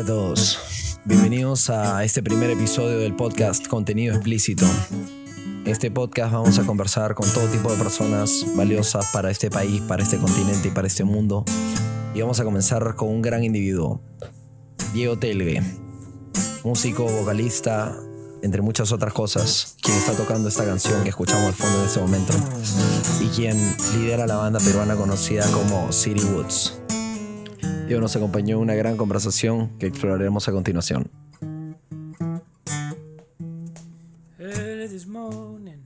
Hola a todos, bienvenidos a este primer episodio del podcast Contenido Explícito. En este podcast vamos a conversar con todo tipo de personas valiosas para este país, para este continente y para este mundo. Y vamos a comenzar con un gran individuo, Diego Telgue, músico, vocalista, entre muchas otras cosas, quien está tocando esta canción que escuchamos al fondo en este momento y quien lidera la banda peruana conocida como City Woods. Diego nos acompañó en una gran conversación que exploraremos a continuación. early this morning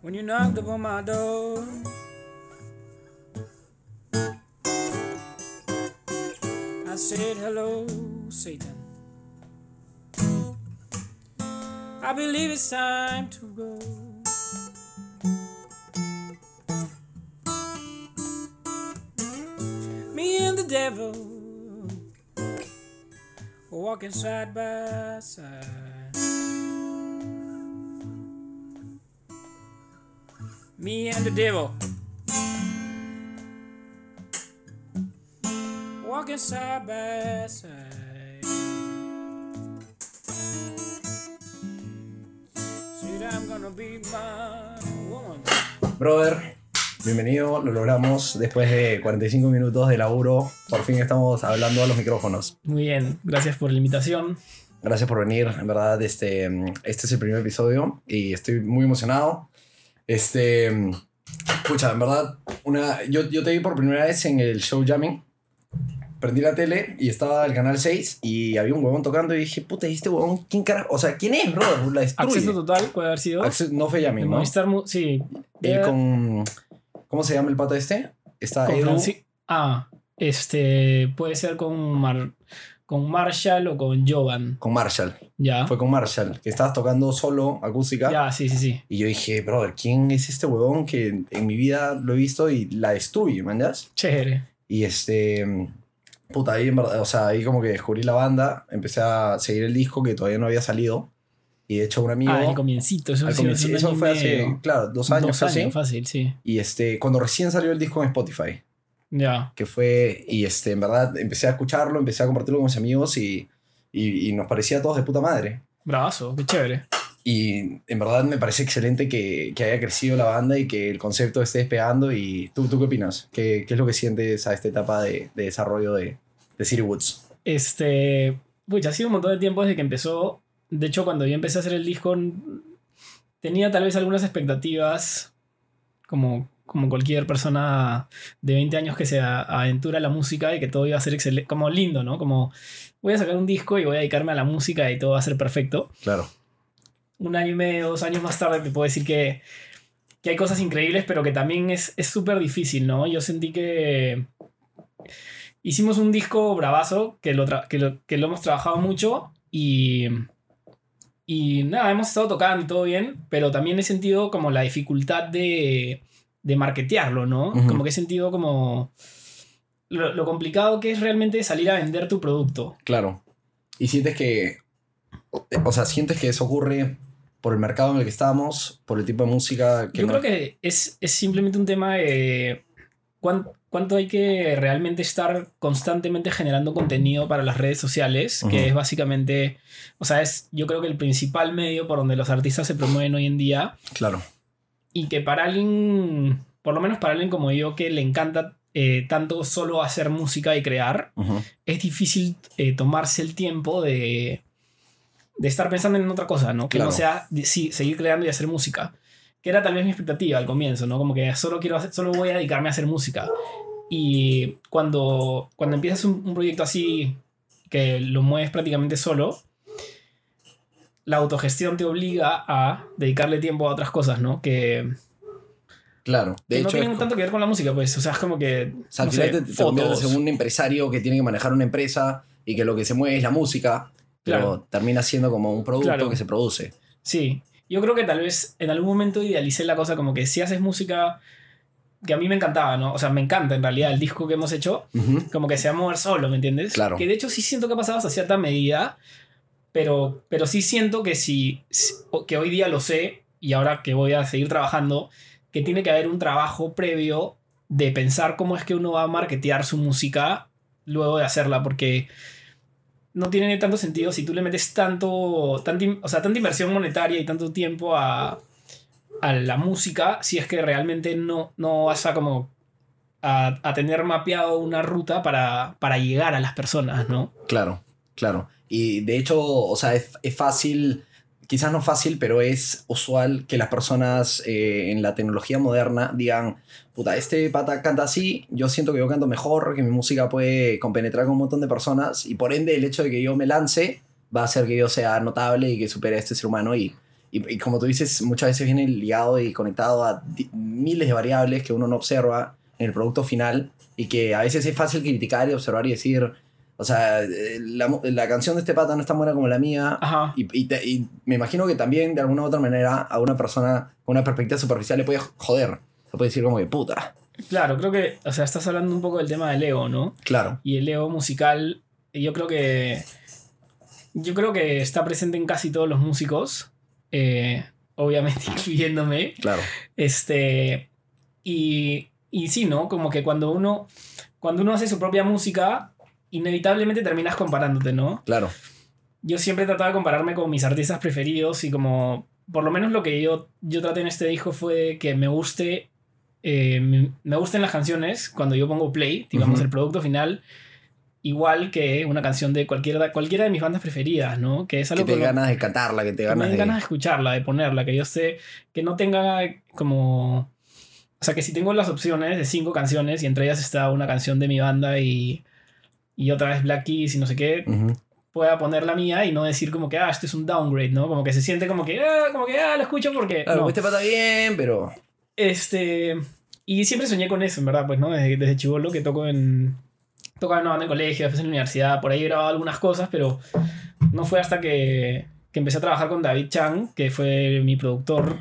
when you knocked upon my door. Said hello, Satan. I believe it's time to go. Me and the devil walking side by side. Me and the devil walking side by side. Said I'm gonna be my woman. Brother, bienvenido, lo logramos después de 45 minutos de laburo. Por fin estamos hablando a los micrófonos. Muy bien, gracias por la invitación. Gracias por venir, en verdad, este, este es el primer episodio y estoy muy emocionado. Este, escucha, en verdad, una, yo, yo te vi por primera vez en el show Jamming. Prendí la tele y estaba el canal 6 y había un huevón tocando y dije, puta, ¿y este huevón? ¿Quién carajo? O sea, ¿quién es, brother? La destruye. Acceso total puede haber sido. No fue En ¿no? Movistar sí. Él con... ¿Cómo se llama el pata este? Está con Edu. Franci- Ah, este. Puede ser con, Mar- con Marshall o con Jovan. Con Marshall. Ya. Fue con Marshall, que estabas tocando solo acústica. Ya, sí, sí, sí. Y yo dije, brother, ¿quién es este huevón que en mi vida lo he visto y la destruye, ¿me? Chévere. Y este. Puta, ahí en verdad, o sea, ahí como que descubrí la banda, empecé a seguir el disco que todavía no había salido. Y de hecho, un amigo. Ah, el comiencito. Eso, al fue hace, claro, dos años Dos años, fácil, sí. Y este, cuando recién salió el disco en Spotify, Ya. que fue. Y este, en verdad, empecé a escucharlo, empecé a compartirlo con mis amigos y, y, y nos parecía a todos de puta madre. Bravazo, qué chévere. Y en verdad me parece excelente que, que haya crecido la banda y que el concepto esté despegando. ¿Y tú, tú qué opinas? ¿Qué, qué es lo que sientes a esta etapa de, de desarrollo de, de City Woods? Este. Pucha, ha sido un montón de tiempo desde que empezó. De hecho, cuando yo empecé a hacer el disco, tenía tal vez algunas expectativas, como, como cualquier persona de 20 años que se aventura a la música y que todo iba a ser excelente, como lindo, ¿no? Como voy a sacar un disco y voy a dedicarme a la música y todo va a ser perfecto. Claro. Un año y medio, dos años más tarde, te puedo decir que, que hay cosas increíbles, pero que también es es súper difícil, ¿no? Yo sentí que hicimos un disco bravazo, que lo, que lo, que lo hemos trabajado mucho y, y nada, hemos estado tocando y todo bien, pero también he sentido como la dificultad de, de marketearlo, ¿no? Como que he sentido como lo, lo complicado que es realmente salir a vender tu producto. Claro. Y sientes que. O sea, sientes que eso ocurre por el mercado en el que estamos, por el tipo de música que Yo no- creo que es, es simplemente un tema de cuán- cuánto hay que realmente estar constantemente generando contenido para las redes sociales, que es básicamente, o sea, es yo creo que el principal medio por donde los artistas se promueven hoy en día. Claro. y que para alguien, por lo menos para alguien como yo, que le encanta eh, tanto solo hacer música y crear, es difícil eh, tomarse el tiempo de, de estar pensando en otra cosa, ¿no? Que Claro. no sea sí, seguir creando y hacer música. Que era tal vez mi expectativa al comienzo, ¿no? Como que solo quiero hacer- solo voy a dedicarme a hacer música. Y cuando, cuando empiezas un, un proyecto así, que lo mueves prácticamente solo, la autogestión te obliga a dedicarle tiempo a otras cosas, ¿no? Que, Claro. De que no hecho, tienen tanto que ver con la música, pues. O sea, es como que. o sea, al no final sé, te, te conviertes fotos. en un empresario que tiene que manejar una empresa y que lo que se mueve es la música, pero Claro. termina siendo como un producto Claro. que se produce. Sí, yo creo que tal vez en algún momento idealicé la cosa como que si haces música, que a mí me encantaba, ¿no? O sea, me encanta en realidad el disco que hemos hecho, como que se va a mover solo, ¿me entiendes? Claro. Que de hecho sí siento que ha pasado hasta cierta medida, pero, pero sí siento que si- que hoy día lo sé y ahora que voy a seguir trabajando, que tiene que haber un trabajo previo de pensar cómo es que uno va a marketear su música luego de hacerla, porque no tiene tanto sentido si tú le metes tanto, tanta, in- o sea, tanta inversión monetaria y tanto tiempo a, a la música, si es que realmente no, no vas a como a, a tener mapeado una ruta para, para llegar a las personas, ¿no? Claro, claro. Y de hecho, o sea, es, es fácil, quizás no fácil, pero es usual que las personas eh, en la tecnología moderna digan, puta, este pata canta así, yo siento que yo canto mejor, que mi música puede compenetrar con un montón de personas, y por ende el hecho de que yo me lance va a hacer que yo sea notable y que supere a este ser humano. Y, y, y como tú dices, muchas veces viene ligado y conectado a miles de variables que uno no observa en el producto final y que a veces es fácil criticar y observar y decir, o sea, eh, la, la canción de este pata no es tan buena como la mía. Ajá. Y, y te- y me imagino que también de alguna u otra manera a una persona con una perspectiva superficial le puede joder. Se puede decir como que puta. Claro, creo que, o sea, estás hablando un poco del tema del ego, ¿no? Claro. Y el ego musical, yo creo que. Yo creo que está presente en casi todos los músicos. eh, obviamente incluyéndome. Claro. Este. Y. Y sí, ¿no? Como que cuando uno. Cuando uno hace su propia música, inevitablemente terminas comparándote, ¿no? Claro. Yo siempre trataba de compararme con mis artistas preferidos y como. Por lo menos lo que yo, yo traté en este disco fue que me guste. eh, me me gusten las canciones cuando yo pongo play, digamos, el producto final. Igual que una canción de cualquiera, cualquiera de mis bandas preferidas, ¿no? Que es Que algo te con lo- ganas de cantarla, que te que me ganas de... ganas de escucharla, de ponerla, que yo sé que no tenga como... O sea, que si tengo las opciones de cinco canciones y entre ellas está una canción de mi banda y, y otra vez Black Keys y no sé qué, Ujú. pueda poner la mía y no decir como que, ah, este es un downgrade, ¿no? Como que se siente como que, ah, como que, ah, lo escucho porque... Claro, no. este pata bien, pero... Este. Y siempre soñé con eso, en verdad, pues, ¿no? Desde, desde chivolo que toco en. Tocaba en una banda de colegio, después en la universidad, por ahí he grabado algunas cosas, pero no fue hasta que, que empecé a trabajar con David Chang, que fue mi productor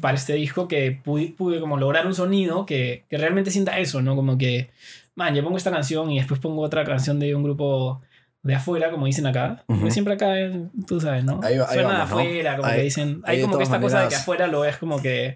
para este disco, que pude, pude como lograr un sonido que, que realmente sienta eso, ¿no? Como que, man, yo pongo esta canción y después pongo otra canción de un grupo de afuera, como dicen acá. Porque siempre acá, eh, tú sabes, ¿no? Ahí ahí Suena de vamos, ¿no? afuera, como Ahí- que dicen. Hay como que esta cosa de que afuera lo es como que.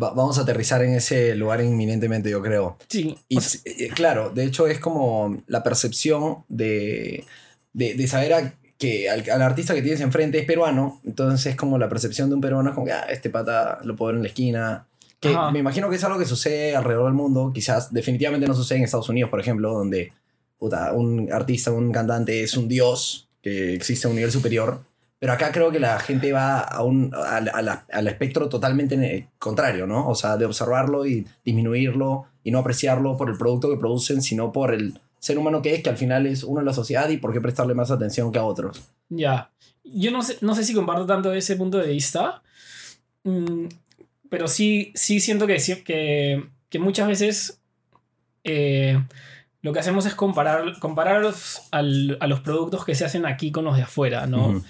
Va- vamos a aterrizar en ese lugar inminentemente, yo creo. Sí. Y o sea, s- eh, claro, de hecho es como la percepción de, de, de saber a- que al, al artista que tienes enfrente es peruano, entonces es como la percepción de un peruano es como que ah, este pata lo puedo ver en la esquina. Que Ajá. me imagino que es algo que sucede alrededor del mundo, quizás definitivamente no sucede en Estados Unidos, por ejemplo, donde puta, un artista, un cantante es un dios, que existe a un nivel superior. Pero acá creo que la gente va a un, al, a la- al espectro totalmente contrario, ¿no? O sea, de observarlo y disminuirlo y no apreciarlo por el producto que producen, sino por el ser humano que es, que al final es uno en la sociedad y por qué prestarle más atención que a otros. Ya. Yo no sé, no sé si comparto tanto ese punto de vista. mm, pero sí, sí siento que, que, que muchas veces eh, lo que hacemos es comparar, comparar los- al- a los productos que se hacen aquí con los de afuera, ¿no?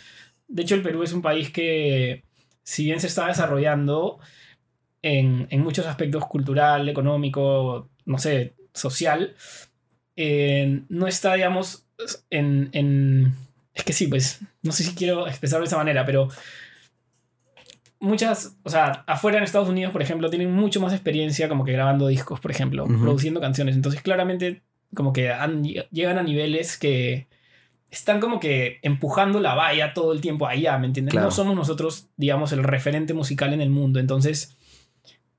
De hecho, el Perú es un país que, si bien se está desarrollando en, en muchos aspectos cultural, económico, no sé, social, eh, no está, digamos, en, en... Es que sí, pues, no sé si quiero expresarlo de esa manera, pero muchas, o sea, afuera en Estados Unidos, por ejemplo, tienen mucho más experiencia como que grabando discos, por ejemplo, produciendo canciones. Entonces, claramente, como que han- llegan a niveles que están como que empujando la valla todo el tiempo allá, ¿me entiendes? Claro. No somos nosotros, digamos, el referente musical en el mundo. Entonces,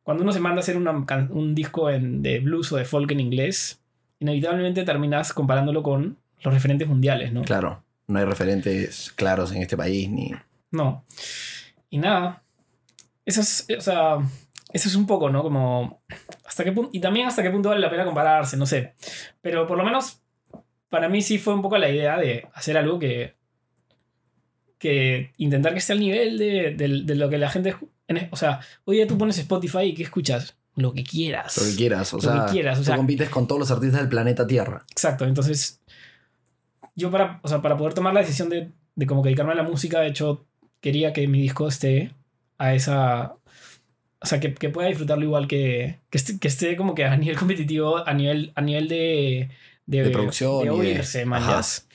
cuando uno se manda a hacer una un disco en- de blues o de folk en inglés, inevitablemente terminas comparándolo con los referentes mundiales, ¿no? Claro, no hay referentes claros en este país ni... No. Y nada. Eso es, o sea, eso es un poco, ¿no? Como, hasta qué punto, y también hasta qué punto vale la pena compararse, no sé. Pero por lo menos, para mí sí fue un poco la idea de hacer algo que, que intentar que esté al nivel de, de- de lo que la gente, en- o sea, hoy día tú pones Spotify y ¿qué escuchas? Lo que quieras. Lo que quieras, o Lo sea, que quieras, o sea- compites con todos los artistas del planeta Tierra. Exacto, entonces yo para, o sea, para poder tomar la decisión de, de como que dedicarme a la música, de hecho, quería que mi disco esté a esa, o sea, que, que pueda disfrutarlo igual que, que, esté, que esté como que a nivel competitivo, a nivel, a nivel de, de, De producción de oírse, ya.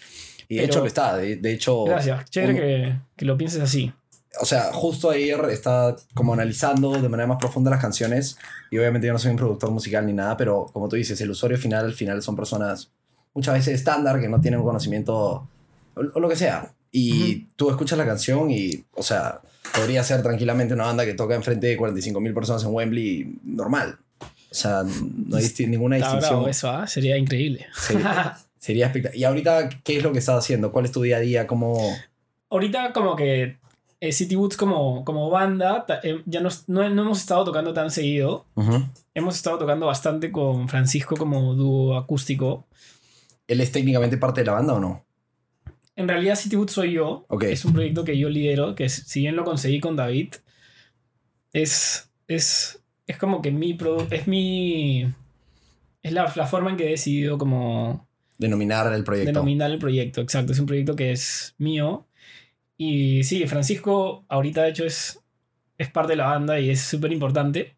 Y de Pero- hecho lo está. De, de hecho, Gracias, chévere que, que lo pienses así. o sea, justo ayer estaba como analizando de manera más profunda las canciones y obviamente yo no soy un productor musical ni nada, pero como tú dices, el usuario final al final son personas muchas veces estándar que no tienen un conocimiento o, o lo que sea. Y tú escuchas la canción y, o sea, podría ser tranquilamente una banda que toca enfrente de 45.000 personas en Wembley normal. O sea, no hay ninguna Está distinción. bravo eso, ¿ah? Sería increíble. Sería, sería espectacular. Y ahorita, ¿qué es lo que estás haciendo? ¿Cuál es tu día a día? ¿Cómo...? Ahorita como que eh, City Woods como, como banda, eh, ya nos- no, no hemos estado tocando tan seguido. Hemos estado tocando bastante con Francisco como dúo acústico. ¿Él es técnicamente parte de la banda o no? En realidad City Woods soy yo. Ok. Es un proyecto que yo lidero, que si bien lo conseguí con David, es, es, es como que mi... es mi... Es la, la forma en que he decidido como Denominar el proyecto. denominar el proyecto, exacto. Es un proyecto que es mío. Y sí, Francisco ahorita de hecho es, es parte de la banda y es súper importante.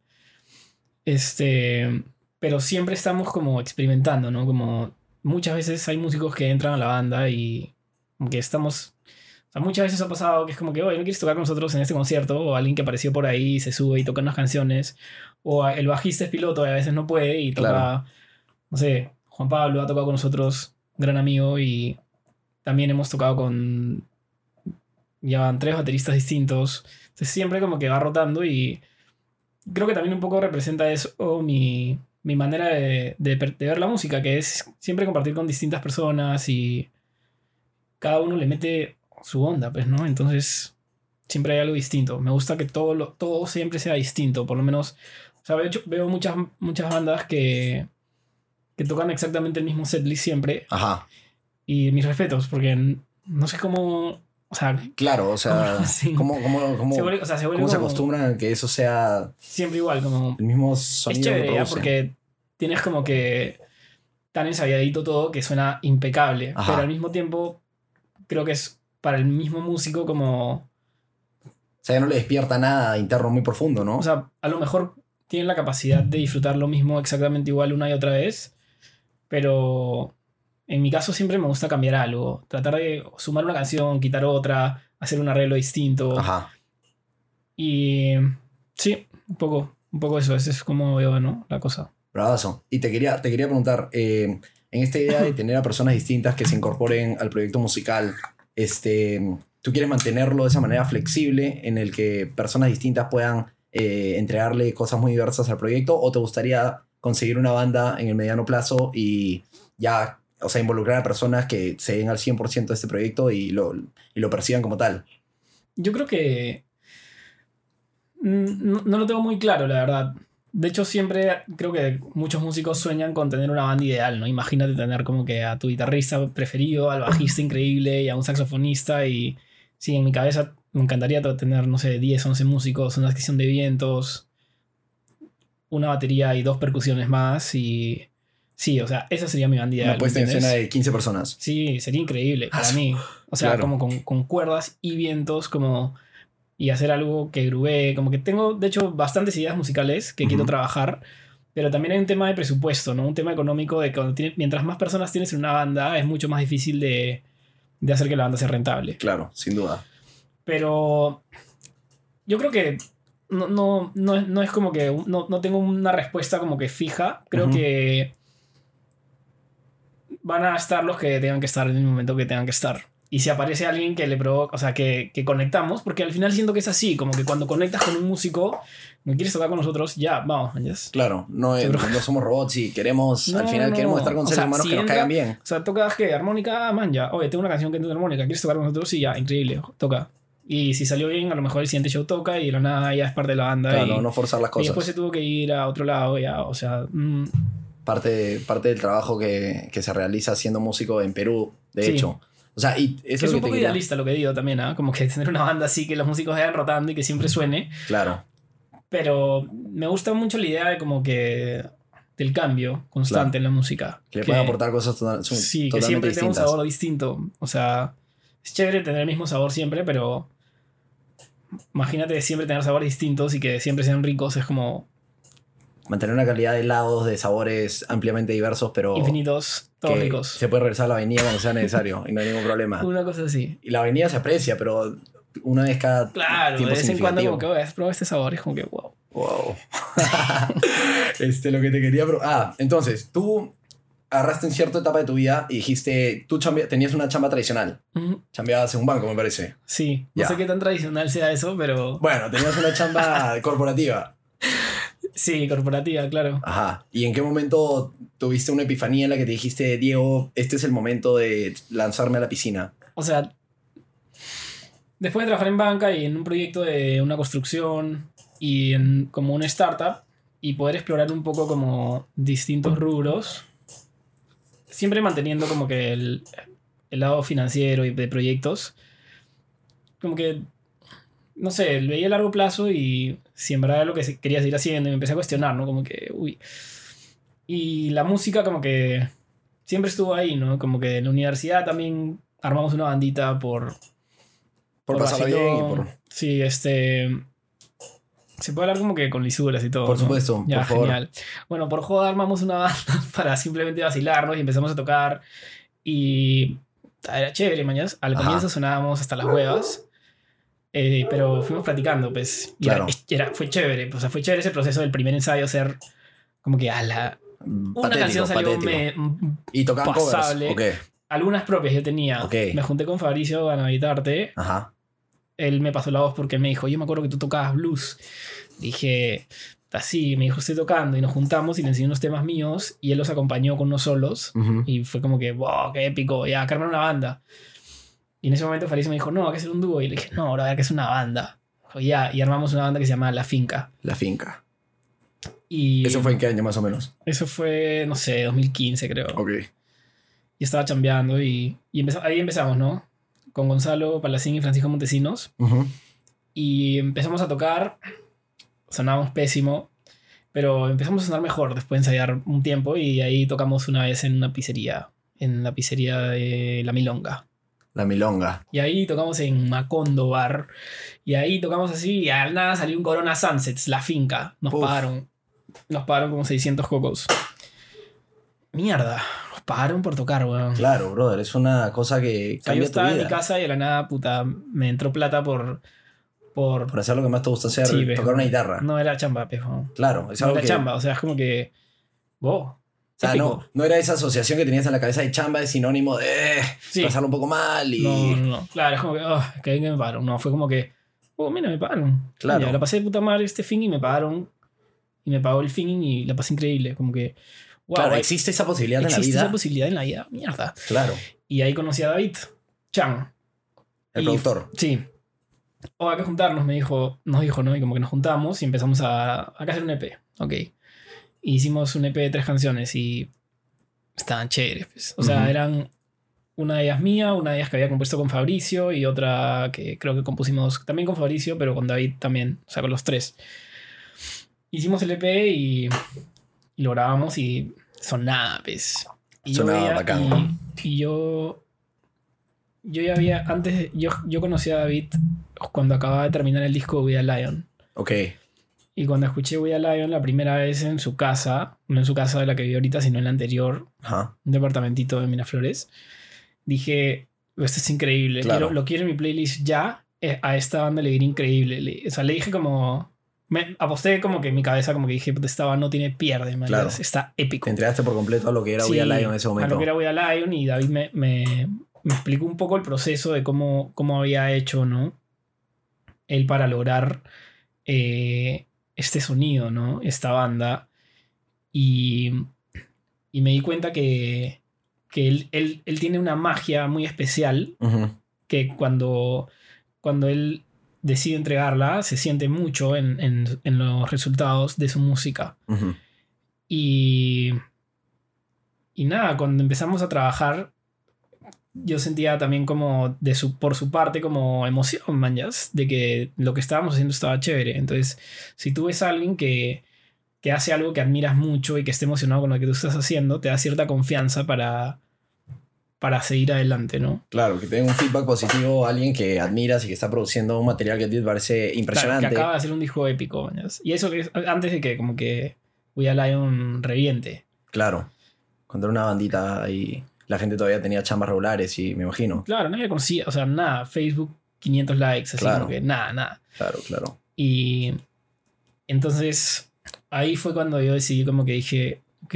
Este, pero siempre estamos como experimentando, ¿no? Como muchas veces hay músicos que entran a la banda y que estamos... O sea, muchas veces ha pasado que es como que, oye, ¿no quieres tocar con nosotros en este concierto? O alguien que apareció por ahí se sube y toca unas canciones. O el bajista es piloto y a veces no puede y toca, Claro. no sé, Juan Pablo ha tocado con nosotros, gran amigo, y también hemos tocado con, ya van tres bateristas distintos. Entonces siempre como que va rotando y creo que también un poco representa eso mi, mi manera de, de de ver la música, que es siempre compartir con distintas personas y cada uno le mete su onda, pues, ¿no? Entonces siempre hay algo distinto. Me gusta que todo, lo, todo siempre sea distinto, por lo menos, o sea, veo, veo muchas, muchas bandas que, que tocan exactamente el mismo setlist siempre Ajá. y mis respetos, porque no sé cómo, o sea, Claro, o sea. ¿cómo, cómo, cómo, se vuelve, o sea, se cómo se acostumbran a que eso sea siempre igual, como el mismo es sonido chévere que ya porque tienes como que tan ensayadito todo que suena impecable, Ajá. pero al mismo tiempo creo que es para el mismo músico como, O sea, ya no le despierta nada interno muy profundo, ¿no? o sea, a lo mejor tienen la capacidad de disfrutar lo mismo exactamente igual una y otra vez, pero en mi caso siempre me gusta cambiar algo, tratar de sumar una canción, quitar otra, hacer un arreglo distinto. Ajá. Y sí, un poco, un poco eso, ese es como veo, ¿no? La cosa. Bravazo. Y te quería, te quería preguntar, eh, en esta idea de tener a personas distintas que se incorporen al proyecto musical, este, ¿tú quieres mantenerlo de esa manera flexible en el que personas distintas puedan eh, entregarle cosas muy diversas al proyecto? ¿O te gustaría conseguir una banda en el mediano plazo y ya, o sea, involucrar a personas que se den al 100% de este proyecto y lo, y lo perciban como tal? Yo creo que mm, no, no lo tengo muy claro, la verdad. De hecho, siempre creo que muchos músicos sueñan con tener una banda ideal, ¿no? Imagínate tener como que a tu guitarrista preferido, al bajista increíble y a un saxofonista y sí, en mi cabeza me encantaría tener, no sé, 10, 11 músicos, una sección de vientos, una batería y dos percusiones más y sí, o sea, esa sería mi banda ideal. Una puesta en escena de 15 personas. Sí, sería increíble para Ah, mí. O sea, claro. como con, con cuerdas y vientos, como. Y hacer algo que grubee. Como que tengo, de hecho, bastantes ideas musicales que quiero Ujú. trabajar. Pero también hay un tema de presupuesto, ¿no? Un tema económico de que cuando tiene- mientras más personas tienes en una banda, es mucho más difícil de, de hacer que la banda sea rentable. Claro, sin duda. Pero yo creo que no, no, no, es, no es como que no, no tengo una respuesta como que fija. Creo Ujú. que van a estar los que tengan que estar en el momento que tengan que estar. Y si aparece alguien que le provoca, o sea, que, que conectamos, porque al final siento que es así, como que cuando conectas con un músico, no quieres tocar con nosotros, ya, vamos, ¿entiendes? Claro, no, es- no somos robots y queremos, al No, final no, queremos estar con O seres sea, humanos si que nos entra- caigan bien. O sea, tocas que armónica, ah, man, ya. Oye, tengo una canción que entiende armónica, ¿quieres tocar con nosotros? Sí, ya, increíble, toca. Y si salió bien, a lo mejor el siguiente show toca y de la nada ya es parte de la banda. Claro, y, no, no forzar las y después cosas. se tuvo que ir a otro lado, ya, o sea, mm, Parte, parte del trabajo que, que se realiza siendo músico en Perú, de Sí. hecho. O sea, y eso es un poco quería- idealista lo que digo también, ¿ah? Como que tener una banda así que los músicos vayan rotando y que siempre suene. Claro, Pero me gusta mucho la idea de como que del cambio constante en la música. que le pueden aportar cosas total- su- Sí, que siempre tenga un distintas. sabor distinto. O sea, es chévere tener el mismo sabor siempre, pero imagínate siempre tener sabores distintos y que siempre sean ricos, es como Mantener una calidad de helados, de sabores ampliamente diversos, pero infinitos, todos ricos. se puede regresar a la avenida cuando sea necesario y no hay ningún problema. Una cosa así. Y la avenida se aprecia, pero una vez cada Claro, de tiempo vez en cuando como que "Oye, has probado este sabor y es como que wow. Wow. este, lo que te quería... Ah, entonces, tú agarraste en cierta etapa de tu vida y dijiste, tú tenías una chamba tradicional. Ujú. Chambeabas en un banco, me parece. Sí, no sé qué tan tradicional sea eso, pero Bueno, tenías una chamba corporativa. Sí, corporativa, claro. Ajá. ¿Y en qué momento tuviste una epifanía en la que te dijiste, Diego, este es el momento de lanzarme a la piscina? O sea, después de trabajar en banca y en un proyecto de una construcción y en como una startup y poder explorar un poco como distintos rubros, siempre manteniendo como que el, el lado financiero y de proyectos, como que, no sé, veía a largo plazo y si en verdad era lo que quería seguir haciendo y me empecé a cuestionar, ¿no? Como que, uy. Y la música como que siempre estuvo ahí, ¿no? Como que en la universidad también armamos una bandita por... Por, pasarla bien y por... Sí, este... Se puede hablar como que con lisuras y todo. Por ¿no? supuesto, Ya, por favor. genial. Bueno, por joda armamos una banda para simplemente vacilarnos y empezamos a tocar. Y era chévere, mañas. Al Ajá. comienzo sonábamos hasta las huevas. Eh, pero fuimos practicando, pues. Y Claro. era- era- fue chévere. O sea, fue chévere ese proceso del primer ensayo ser como que a la. Una Patético, canción salió me- ¿Y tocaban covers? pasable. Ok. algunas propias yo tenía. Ok. Me junté con Fabricio a Navitarte. Ajá. Él me pasó la voz porque me dijo, yo me acuerdo que tú tocabas blues. Dije, así, me dijo, estoy tocando. Y nos juntamos y le enseñé unos temas míos y él los acompañó con unos solos. Ujú. Y fue como que, wow, qué épico, ya, que una banda. Y en ese momento Fabricio me dijo, no, hay que hacer un dúo. Y le dije, no, ahora hay que es una banda. Dijo, ya, y armamos una banda que se llama La Finca. La finca. Y ¿Eso fue en qué año más o menos? eso fue, no sé, 2015 creo. Ok. Y estaba chambeando y, y empezó- ahí empezamos, ¿no? Con Gonzalo Palacín y Francisco Montesinos. Ujú. Y empezamos a tocar, sonábamos pésimo, pero empezamos a sonar mejor después de ensayar un tiempo y ahí tocamos una vez en una pizzería, en la pizzería de La Milonga. La milonga. Y ahí tocamos en Macondo Bar. Y ahí tocamos así y al nada salió un Corona Sunsets, la finca. Nos Uf. pagaron. Nos pagaron como 600 cocos. Mierda, nos pagaron por tocar, weón. Claro, brother. Es una cosa que O sea, yo tu estaba en mi casa y de la nada, puta, me entró plata por... Por... Por hacer lo que más te gusta hacer, Sí, tocar una guitarra. No era chamba, pejo. Claro, es No algo era que... chamba, o sea, es como que... Wow. O sea, no, no era esa asociación que tenías en la cabeza de chamba, es sinónimo de eh, Sí. pasarlo un poco mal y... No, no, no. Claro, es como que, oh, que me pagaron. No, fue como que, oh, mira, me pagaron. Claro. La pasé de puta madre este fin y me pagaron. Y me pagó el fin y la pasé increíble. Como que, wow, claro, hay- existe esa posibilidad en la existe vida. esa posibilidad en la vida. Mierda. Claro, Y ahí conocí a David Chan. el Y- productor. Sí. O hay que juntarnos, me dijo, nos dijo, ¿no? Y como que nos juntamos y empezamos a, a hacer un EP. Ok. Hicimos un EP de tres canciones y estaban chéveres. pues. O sea, eran una de ellas mía, una de ellas que había compuesto con Fabricio y otra que creo que compusimos también con Fabricio, pero con David también. O sea, con los tres. Hicimos el EP y, y lo grabamos y sonaba, pues. Y yo Sonaba veía- bacán. Y, y yo yo ya había, antes, de- yo, yo conocí a David cuando acababa de terminar el disco We Are Lion. Ok, Y cuando escuché We Are Lion la primera vez en su casa, no en su casa de la que viví ahorita, sino en la anterior, ajá. un departamentito de Miraflores, dije, esto es increíble, Claro. quiero- lo quiero en mi playlist ya, eh, a esta banda le viene increíble. Le- o sea, le dije como, me aposté como que en mi cabeza como que dije, "Puta, esta banda no tiene pierde, man, Claro. está épico. Te entregaste por completo a lo que era Sí, We Are Lion en ese A momento. lo que era We Are Lion y David me, me, me explicó un poco el proceso de cómo, cómo había hecho, ¿no? Él para lograr eh, este sonido, ¿no? Esta banda. Y, y me di cuenta que, que él, él- él tiene una magia muy especial que cuando, cuando él decide entregarla se siente mucho en, en- en los resultados de su música. Y, y nada, cuando empezamos a trabajar, yo sentía también como de su, por su parte como emoción, manjas, de que lo que estábamos haciendo estaba chévere. Entonces, si tú ves a alguien que, que hace algo que admiras mucho y que esté emocionado con lo que tú estás haciendo, te da cierta confianza para, para seguir adelante, ¿no? Claro, que tenga un feedback positivo alguien que admiras y que está produciendo un material que a ti te parece impresionante. Claro, que acaba de hacer un disco épico. ¿mañas? Y eso que es antes de que como que We Lion reviente. Claro. Cuando era una bandita y la gente todavía tenía chambas regulares y me imagino. Claro, nadie conocía, o sea, nada, Facebook 500 likes, así Claro. como que nada, nada. Claro, claro. Y entonces ahí fue cuando yo decidí como que dije, ok,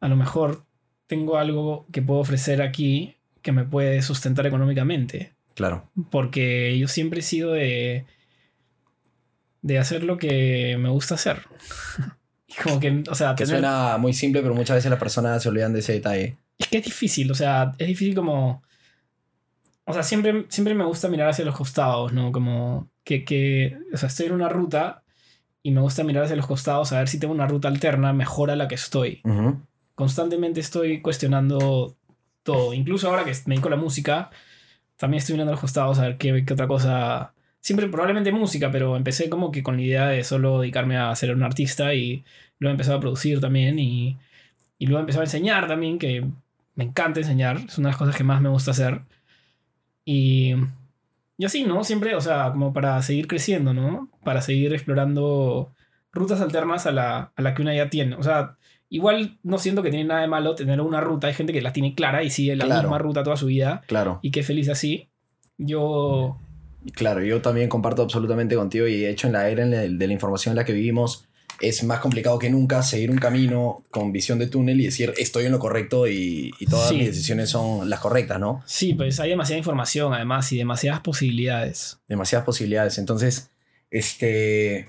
a lo mejor tengo algo que puedo ofrecer aquí que me puede sustentar económicamente. Claro. Porque yo siempre he sido de, de hacer lo que me gusta hacer. como que, o sea, Que tener- suena muy simple, pero muchas veces las personas se olvidan de ese detalle. es que es difícil, o sea, es difícil como... O sea, siempre, siempre me gusta mirar hacia los costados, ¿no? Como que, que, o sea, estoy en una ruta y me gusta mirar hacia los costados a ver si tengo una ruta alterna mejor a la que estoy. Ujú. Constantemente estoy cuestionando todo. Incluso ahora que me dedico a la música, también estoy mirando a los costados a ver qué, qué otra cosa... Siempre probablemente música, pero empecé como que con la idea de solo dedicarme a ser un artista y luego empecé a producir también y, y luego empecé a enseñar también, que me encanta enseñar, es una de las cosas que más me gusta hacer. Y, y así, ¿no? Siempre, o sea, como para seguir creciendo, ¿no? Para seguir explorando rutas alternas a la, a la que una ya tiene. O sea, igual no siento que tiene nada de malo tener una ruta. Hay gente que la tiene clara y sigue la Claro. misma ruta toda su vida Claro. y que feliz así. Yo, Claro, yo también comparto absolutamente contigo y de hecho en la era en la- de la información en la que vivimos es más complicado que nunca seguir un camino con visión de túnel y decir estoy en lo correcto y, y todas Sí. mis decisiones son las correctas, ¿no? sí, pues hay demasiada información además y demasiadas posibilidades. Demasiadas posibilidades. Entonces, este,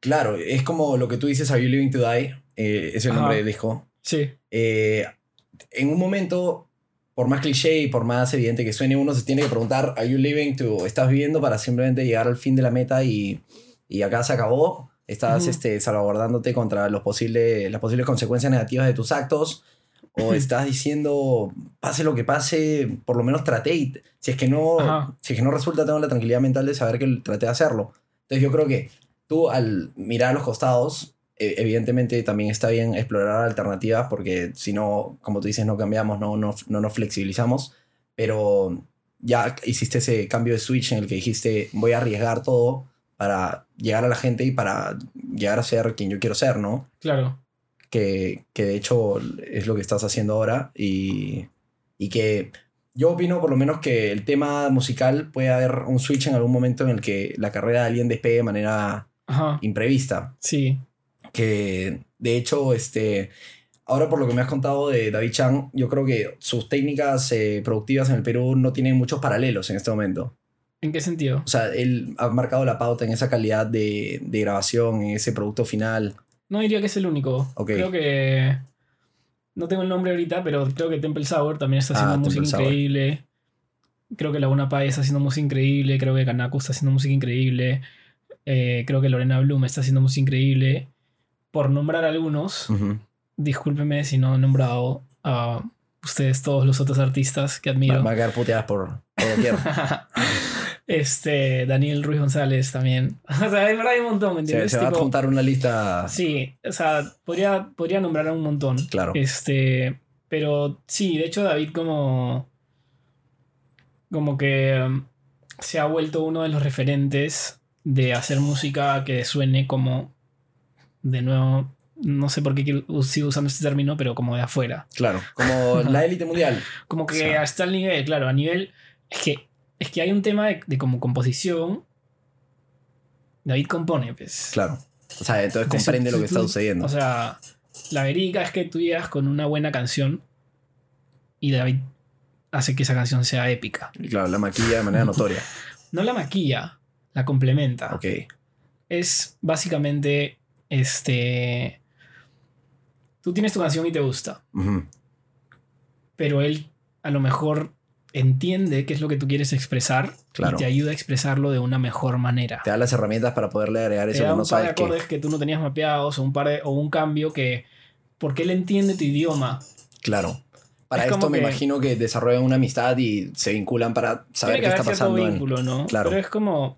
claro, es como lo que tú dices, Are You Living to Die? Eh, es el Ajá. nombre del disco. Sí, Eh, en un momento, por más cliché y por más evidente que suene, uno se tiene que preguntar, ¿Are you living to? ¿Estás viviendo para simplemente llegar al fin de la meta y, y acá se acabó? ¿Estás Ujú. este, salvaguardándote contra los posibles, las posibles consecuencias negativas de tus actos? ¿O estás diciendo, pase lo que pase, por lo menos traté y si es que no, Ajá. si es que no resulta, tengo la tranquilidad mental de saber que traté de hacerlo? Entonces yo creo que tú al mirar a los costados, evidentemente también está bien explorar alternativas porque si no, como tú dices, no cambiamos, no, no, no nos flexibilizamos, pero ya hiciste ese cambio de switch en el que dijiste voy a arriesgar todo para llegar a la gente y para llegar a ser quien yo quiero ser, ¿no? claro. Que, que de hecho es lo que estás haciendo ahora y, y que yo opino por lo menos que el tema musical puede haber un switch en algún momento en el que la carrera de alguien despegue de manera Ajá. imprevista Sí. Que de hecho, este, ahora por lo que me has contado de David Chan, yo creo que sus técnicas eh, productivas en el Perú no tienen muchos paralelos en este momento. ¿En qué sentido? O sea, él ha marcado la pauta en esa calidad de, de grabación, en ese producto final. No diría que es el único. Creo que. No tengo el nombre ahorita, pero creo que Temple Sour también está haciendo Ah, música Temple Sour. increíble. Creo que Laguna Pai está haciendo música increíble. Creo que Kanaku está haciendo música increíble. Eh, creo que Lorena Bloom está haciendo música increíble. Por nombrar algunos, Ujú. discúlpeme si no he nombrado a ustedes, todos los otros artistas que admiro. Va va a quedar puteadas por por este, Daniel Ruiz González también. O sea, hay verdad hay un montón, ¿me se, entiendes? se va a juntar una lista. Sí, o sea, podría, podría nombrar a un montón. Claro. Este, pero sí, de hecho David como como que um, se ha vuelto uno de los referentes de hacer música que suene como de nuevo, no sé por qué sigo usando este término, pero como de afuera. Claro. Como la élite mundial. Como que O sea- hasta el nivel, claro, a nivel es que es que hay un tema de, de como composición. David compone, pues. Claro. O sea, entonces comprende lo que está sucediendo. O sea, la verica es que tú llegas con una buena canción y David hace que esa canción sea épica. claro, la maquilla de manera notoria. No la maquilla, la complementa. Ok. Es básicamente este. Tú tienes tu canción y te gusta, pero él a lo mejor entiende qué es lo que tú quieres expresar Claro. y te ayuda a expresarlo de una mejor manera. Te da las herramientas para poderle agregar te eso da que un no par de sabes qué. acordes que tú no tenías mapeados o un par de- o un cambio que porque él entiende tu idioma Claro. Para Es esto me que- imagino que desarrollan una amistad y se vinculan para saber tiene qué que está pasando. en- vínculo, ¿no? Claro. Pero es como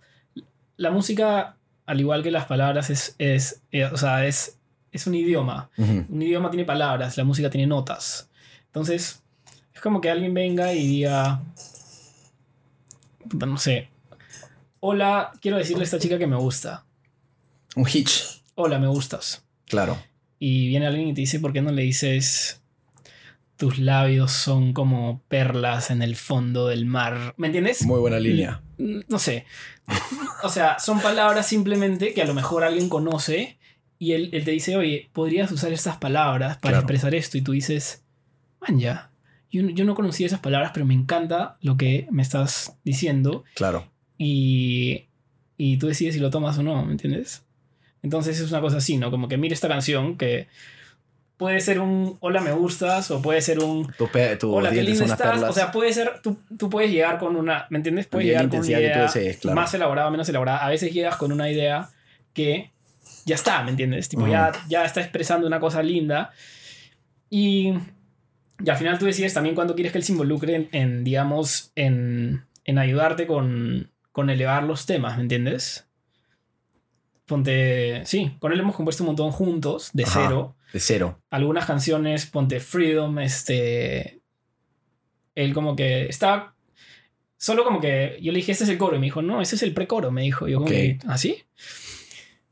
la música, al igual que las palabras, es, es eh, o sea, es, es un idioma. Un idioma tiene palabras, la música tiene notas. Entonces, es como que alguien venga y diga, no sé, hola, quiero decirle a esta chica que me gusta. Un hitch, Hola, me gustas. claro. Y viene alguien y te dice, ¿por qué no le dices tus labios son como perlas en el fondo del mar? ¿Me entiendes? Muy buena línea. Mm, No sé. O sea, son palabras simplemente que a lo mejor alguien conoce y él, él te dice, oye, podrías usar estas palabras para Claro. expresar esto. Y tú dices, man, ya. Yo, no- yo no conocía esas palabras, pero me encanta lo que me estás diciendo. Claro. Y, y tú decides si lo tomas o no, ¿me entiendes? Entonces es una cosa así, ¿no? Como que mira esta canción que puede ser un hola me gustas o puede ser un Tu, tus hola qué unas estás. perlas. O sea, puede ser, tú, tú puedes llegar con una, ¿me entiendes? Puedes llegar con una idea desees, claro. más elaborada, menos elaborada. A veces llegas con una idea que ya está, ¿me entiendes? Tipo, ya, ya está expresando una cosa linda. Y, y al final tú decides también cuándo quieres que él se involucre en, en, digamos, en, en ayudarte con, con elevar los temas, ¿me entiendes? Ponte, sí, con él hemos compuesto un montón juntos, de Ajá. cero. De cero. Algunas canciones, ponte Freedom, este... Él como que estaba... Solo como que yo le dije, este es el coro. Y me dijo, no, ese es el precoro. Me dijo, yo como Ok. que, ¿así?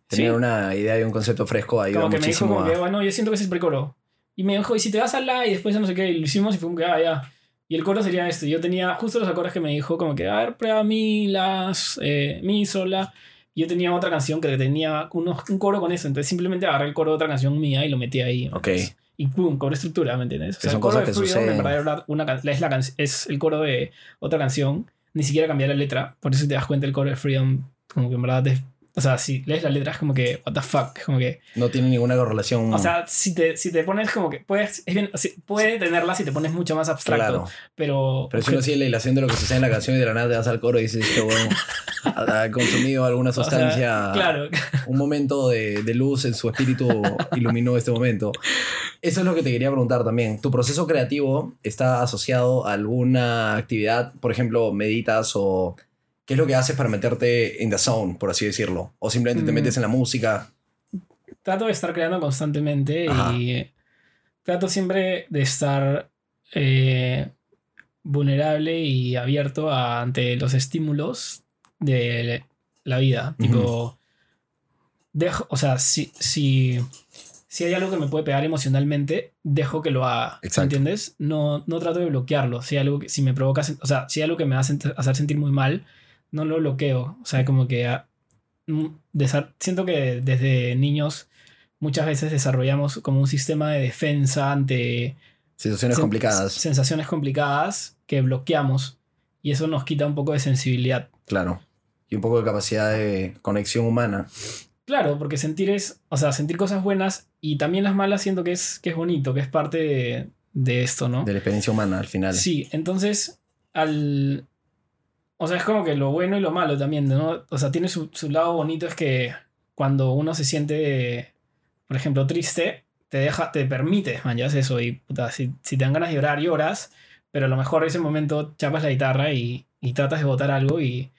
Tener Sí. una idea y un concepto fresco ayuda Como que me dijo muchísimo como que, a... bueno, yo siento que ese es el precoro. Y me dijo, y si te vas a la y después no sé qué, y lo hicimos y fue como que, ah, ya. Y el coro sería este. Yo tenía justo los acordes que me dijo, como que, a ver, prueba mi, las, eh, mi, sola. Yo tenía otra canción que tenía unos, un coro con eso. Entonces simplemente agarré el coro de otra canción mía y lo metí ahí. ¿me Ok. Y pum, cobré estructura, ¿me entiendes? O sea, son el coro cosas de que Freedom en verdad una es, la es el coro de otra canción. Ni siquiera cambié la letra. Por eso te das cuenta el coro de Freedom, como que en verdad es- O sea, si lees la letra es como que, what the fuck. Es como que. No tiene ninguna correlación. O sea, si te, si te pones como que. Puedes, es bien, o sea, puede tenerla si te pones mucho más abstracto. claro. Pero. Pero si uno sigue la hilación de lo que sucede en la canción y de la nada te vas al coro y dices, este weón ha ha consumido alguna o sea, sustancia. claro. Un momento de, de luz en su espíritu iluminó este momento. Eso es lo que te quería preguntar también. ¿Tu proceso creativo está asociado a alguna actividad? Por ejemplo, meditas o qué es lo que haces para meterte in the zone, por así decirlo? O simplemente te Mm. metes en la música. trato de estar creando constantemente Ajá. y trato siempre de estar eh, vulnerable y abierto a- ante los estímulos de la vida. Ujú. Tipo, dejo, o sea, si, si, si hay algo que me puede pegar emocionalmente, dejo que lo haga. ¿me Exacto. ¿Entiendes? No, no trato de bloquearlo. Si hay algo que, si me provoca, o sea, si hay algo que me va a hacer sentir muy mal, no lo bloqueo. O sea, como que ah, mm, siento que desde niños muchas veces desarrollamos como un sistema de defensa ante Situaciones sen- complicadas. sensaciones complicadas que bloqueamos y eso nos quita un poco de sensibilidad. Claro. Y un poco de capacidad de conexión humana. Claro, porque sentir es, o sea, sentir cosas buenas y también las malas siento que es, que es bonito, que es parte de, de esto, ¿no? De la experiencia humana al final. Sí, entonces, al... O sea, es como que lo bueno y lo malo también, ¿no? O sea, tiene su, su lado bonito, es que cuando uno se siente, por ejemplo, triste, te deja, te permite, man, ya haces eso y, puta, si, si te dan ganas de llorar, lloras, pero a lo mejor en ese momento chapas la guitarra y, y tratas de botar algo y,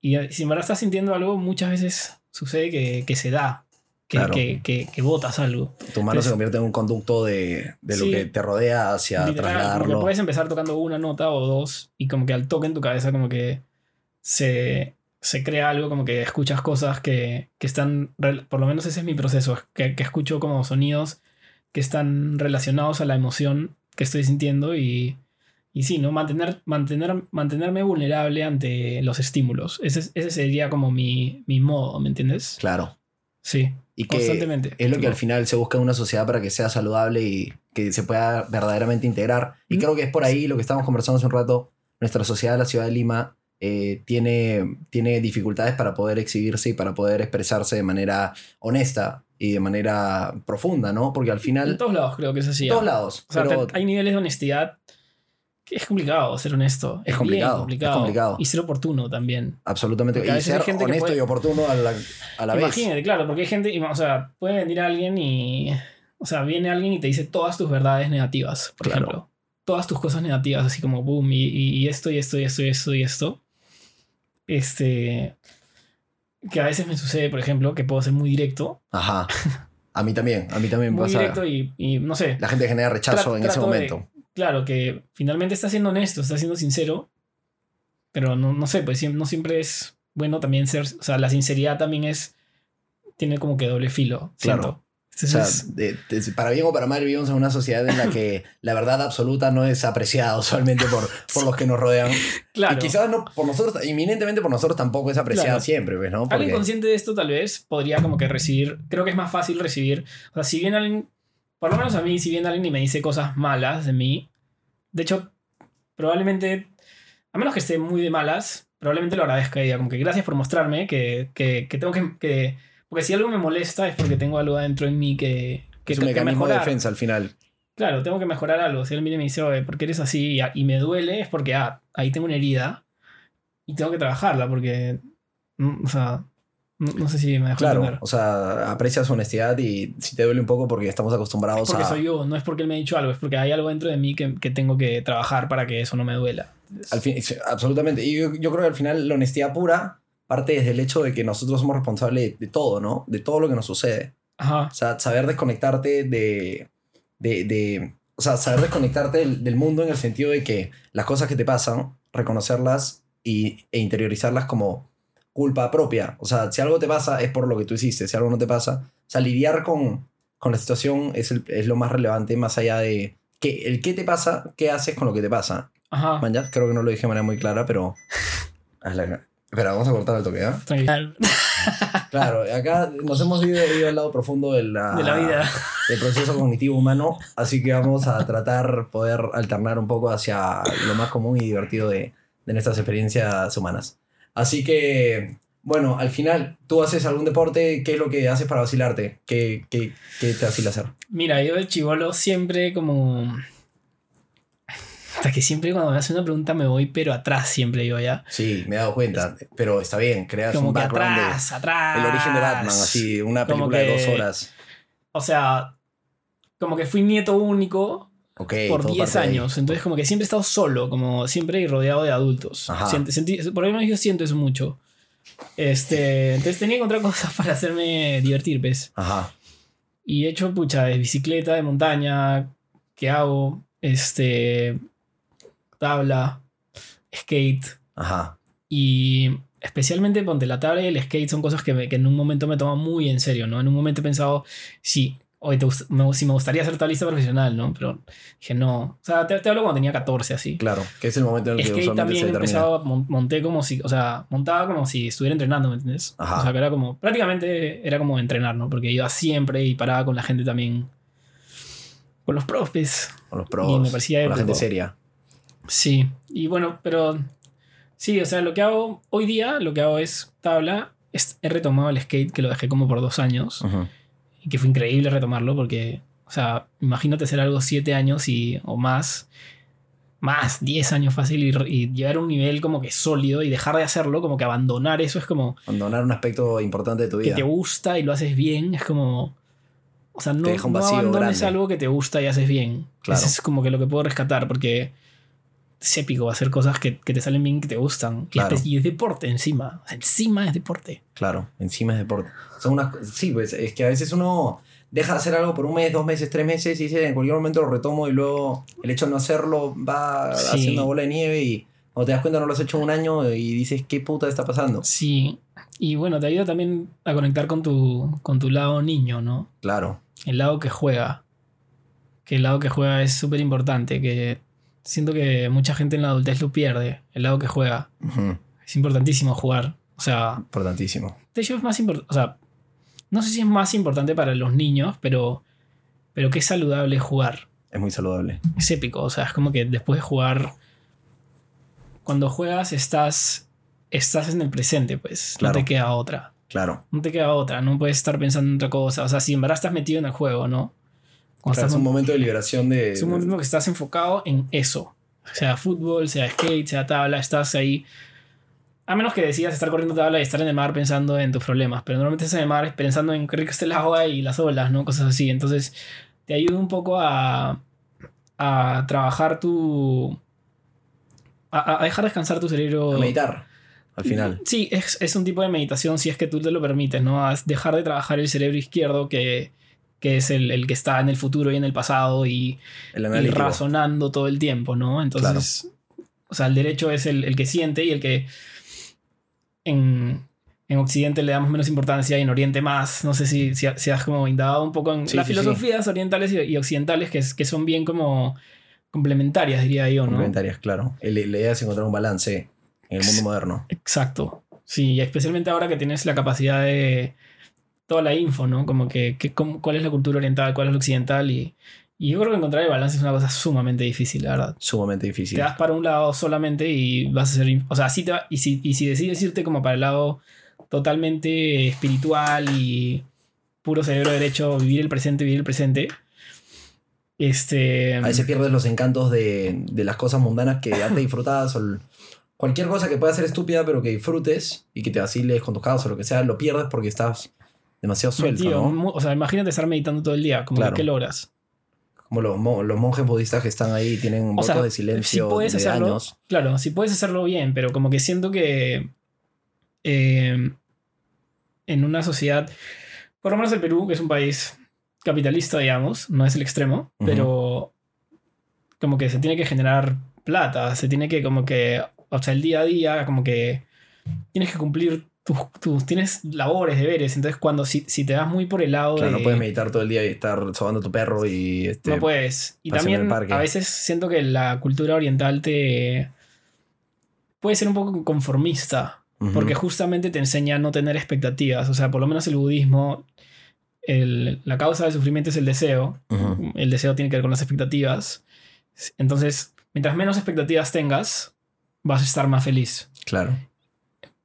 y si en verdad estás sintiendo algo, muchas veces sucede que, que se da, que, Claro. que, que, que botas algo. Tu mano se convierte en un conducto de, de lo Sí. que te rodea hacia Literal, trasladarlo. puedes empezar tocando una nota o dos y como que al toque en tu cabeza como que se, se crea algo, como que escuchas cosas que, que están, por lo menos ese es mi proceso, que, que escucho como sonidos que están relacionados a la emoción que estoy sintiendo y, y sí, ¿no? Mantener, mantener, mantenerme vulnerable ante los estímulos. Ese, es- ese sería como mi, mi modo, ¿me entiendes? Claro. Sí, Y que constantemente. es lo que al final se busca en una sociedad para que sea saludable y que se pueda verdaderamente integrar. Y Mm. creo que es por ahí lo que estábamos conversando hace un rato. Nuestra sociedad, la ciudad de Lima, eh, tiene, tiene dificultades para poder exhibirse y para poder expresarse de manera honesta y de manera profunda, ¿no? Porque al En final, todos lados creo que es así. en todos ¿ah? lados. O sea, pero hay niveles de honestidad que es complicado ser honesto. Es bien complicado, es complicado. Y ser oportuno también. absolutamente. a Y ser gente honesto puede- y oportuno a la, a la vez. Imagínate, claro, porque hay gente, o sea, puede venir alguien y, o sea, viene alguien y te dice todas tus verdades negativas, por Claro. ejemplo. Todas tus cosas negativas, así como, boom, y- y esto, y esto, y esto, y esto, y esto. Este, que a veces me sucede, por ejemplo, que puedo ser muy directo, Ajá. A mí también, a mí también muy pasa. directo y, y no sé, La gente genera rechazo en ese de- momento. claro, que finalmente está siendo honesto, está siendo sincero, pero no, no sé, pues no siempre es bueno también ser, o sea, la sinceridad también es, tiene como que doble filo, Claro. siento. O sea, Entonces, de- de- para bien o para mal vivimos en una sociedad en la que la verdad absoluta no es apreciada usualmente por, por los que nos rodean. claro. Y quizás no por nosotros, inminentemente por nosotros tampoco es apreciada Claro. siempre, pues, ¿no? Alguien consciente de esto tal vez podría como que recibir, creo que es más fácil recibir, o sea, si bien alguien, por lo menos a mí, si bien alguien y me dice cosas malas de mí, de hecho, probablemente, a menos que esté muy de malas, probablemente lo agradezca y diga como que gracias por mostrarme que, que, que tengo que, que, porque si algo me molesta es porque tengo algo adentro en mí que, que, es un que mecanismo de mejorar. defensa al final. Claro, tengo que mejorar algo. Si él viene y me dice, oye, ¿por qué eres así? Y, me duele, es porque, ah, ahí tengo una herida y tengo que trabajarla porque, mm, o sea, no, no sé si me dejo Claro, entender. o sea, aprecias su honestidad y si te duele un poco porque estamos acostumbrados Porque a... soy yo, no es porque él me ha dicho algo, es porque hay algo dentro de mí que, que tengo que trabajar para que eso no me duela. Al fin, absolutamente. Y yo, yo creo que al final la honestidad pura parte desde el hecho de que nosotros somos responsables de todo, ¿no? De todo lo que nos sucede. Ajá, O sea, saber desconectarte de... de, de- o sea, saber desconectarte del, del mundo en el sentido de que las cosas que te pasan, reconocerlas y, e interiorizarlas como culpa propia. O sea, si algo te pasa es por lo que tú hiciste. Si algo no te pasa, o sea, lidiar con, con la situación es, el- es lo más relevante más allá de... Que el qué te pasa, qué haces con lo que te pasa. ajá. Man, ya creo que no lo dije de manera muy clara, pero. Espera, vamos a cortar el toque, ¿ah? Claro, acá nos hemos ido, ido al lado profundo de la, De la vida. del proceso cognitivo humano, así que vamos a tratar poder alternar un poco hacia lo más común y divertido de, de nuestras experiencias humanas. Así que, bueno, al final, ¿tú haces algún deporte? ¿Qué es lo que haces para vacilarte? ¿Qué, qué, qué te vacila hacer? Mira, yo de chivolo siempre como... Hasta que siempre cuando me hace una pregunta me voy, pero atrás siempre yo ya. Sí, me he dado cuenta, pero está bien, creas Como un que background de- atrás, atrás. El origen de Batman, así, una película de dos horas. O sea, como que fui nieto único Ok, por todo 10 parte de ahí. años. Entonces, como que siempre he estado solo, como siempre y rodeado de adultos. Ajá. Siente- sentí- por lo menos yo siento eso mucho. Este, entonces tenía que encontrar cosas para hacerme divertir, ¿ves? Ajá, Y he hecho, pucha, de bicicleta, de montaña, que hago, este, tabla, skate. ajá. Y especialmente ponte la tabla y el skate son cosas que, me- que en un momento me toman muy en serio, ¿no? En un momento he pensado, sí, hoy te me, si me gustaría ser tablista profesional, ¿no? Pero dije, no. O sea, te, te hablo cuando tenía 14, así. Claro, que es el momento en el que Skate usualmente también se mon- monté como si, o sea, montaba como si estuviera entrenando, ¿me entiendes? Ajá. O sea, que era como, prácticamente era como entrenar, ¿no? Porque iba siempre y paraba con la gente también, con los profes. Con los Y pros, me parecía con la gente seria. Sí, y bueno, pero sí, o sea, lo que hago hoy día, lo que hago es tabla. Es- he retomado el skate que lo dejé como por dos años y que fue increíble retomarlo porque, o sea, imagínate hacer algo siete años y, o más, más, 10 años fácil y, y llegar a un nivel como que sólido y dejar de hacerlo, como que abandonar eso es como Abandonar un aspecto importante de tu que vida. te gusta y lo haces bien, es como... O sea, no, deja un no abandones grande. algo que te gusta y haces bien. Claro. Eso es como que lo que puedo rescatar porque es épico hacer cosas que, que te salen bien, que te gustan. Y es deporte encima. O sea, encima es deporte. Claro, encima es deporte. Son unas, sí, pues es que a veces uno deja de hacer algo por un mes, dos meses, tres meses y dice en cualquier momento lo retomo y luego el hecho de no hacerlo va Sí. haciendo bola de nieve y cuando te das cuenta no lo has hecho en un año y dices qué puta está pasando. Sí. Y bueno, te ayuda también a conectar con tu, con tu lado niño, ¿no? Claro, El lado que juega. Que el lado que juega es súper importante. Que siento que mucha gente en la adultez lo pierde. El lado que juega. Es importantísimo jugar. O sea, importantísimo. De hecho, es más importante. O sea, no sé si es más importante para los niños, pero. Pero es saludable jugar. Es muy saludable. Es épico. O sea, es como que después de jugar. Cuando juegas, estás. Estás en el presente, pues. Claro. No te queda otra. Claro. No te queda otra. No puedes estar pensando en otra cosa. O sea, si en verdad estás metido en el juego, ¿no? Claro, estás es un en- momento de liberación de... es un momento que estás enfocado en eso. Sea fútbol, sea skate, sea tabla, estás ahí. A menos que decidas estar corriendo tabla y estar en el mar pensando en tus problemas. Pero normalmente estás en el mar pensando en qué rico está el agua y las olas, ¿no? Cosas así. Entonces te ayuda un poco a, a trabajar tu... A, a dejar descansar tu cerebro. a meditar, al final. Sí, es, es un tipo de meditación si es que tú te lo permites, ¿no? A dejar de trabajar el cerebro izquierdo que, que es el, el que está en el futuro y en el pasado y, El y analítico. razonando todo el tiempo, ¿no? Entonces, o sea, el derecho es el, el que siente y el que en, en Occidente le damos menos importancia y en Oriente más. No sé si, si, si has como indagado un poco en Sí, las sí, sí. filosofías orientales y, y occidentales que, es- que son bien como complementarias, diría yo, ¿no? Complementarias, claro. La idea es encontrar un balance en el mundo moderno. Exacto. Sí, especialmente ahora que tienes la capacidad de toda la info, ¿no? Como que, que cómo- cuál es la cultura oriental, cuál es la occidental y, y yo creo que encontrar el balance es una cosa sumamente difícil, la verdad. Sumamente difícil. Te das para un lado solamente y vas a ser, o sea, sí te va- y si, y si decides irte como para el lado totalmente espiritual y puro cerebro derecho, vivir el presente, vivir el presente, este... A veces pierdes los encantos de, de las cosas mundanas que antes disfrutabas. O cualquier cosa que pueda ser estúpida, pero que disfrutes y que te vaciles con tus casos o lo que sea, lo pierdes porque estás demasiado suelto, metido, ¿no? mu- O sea, imagínate estar meditando todo el día, como Claro. que logras. Como los, mo- los monjes budistas que están ahí tienen O votos sea, de silencio si puedes de hacerlo, años. Claro, si puedes hacerlo bien, pero como que siento que eh, en una sociedad, por lo menos el Perú, que es un país capitalista, digamos, no es el extremo, pero como que se tiene que generar plata, se tiene que como que, o sea, el día a día, como que tienes que cumplir tus, tus tienes labores, deberes, entonces cuando si, si te das muy por el lado Claro, de... no puedes meditar todo el día y estar sobando tu perro y este, No puedes. Y también a veces siento que la cultura oriental te puede ser un poco conformista, porque justamente te enseña a no tener expectativas. O sea, por lo menos el budismo, el- la causa del sufrimiento es el deseo. El deseo tiene que ver con las expectativas. Entonces, mientras menos expectativas tengas, vas a estar más feliz. Claro.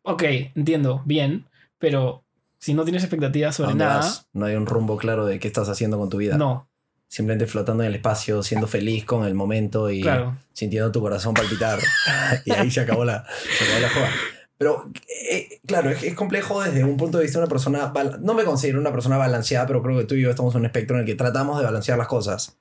Ok, entiendo, bien, pero si no tienes expectativas ¿A sobre nada, vas? No hay un rumbo claro de qué estás haciendo con tu vida. no, Simplemente flotando en el espacio, siendo feliz con el momento y claro. sintiendo tu corazón palpitar. y ahí se acabó la, se acabó la joda. Pero, eh, claro, es, es complejo desde un punto de vista de una persona. No me considero una persona balanceada, pero creo que tú y yo estamos en un espectro en el que tratamos de balancear las cosas.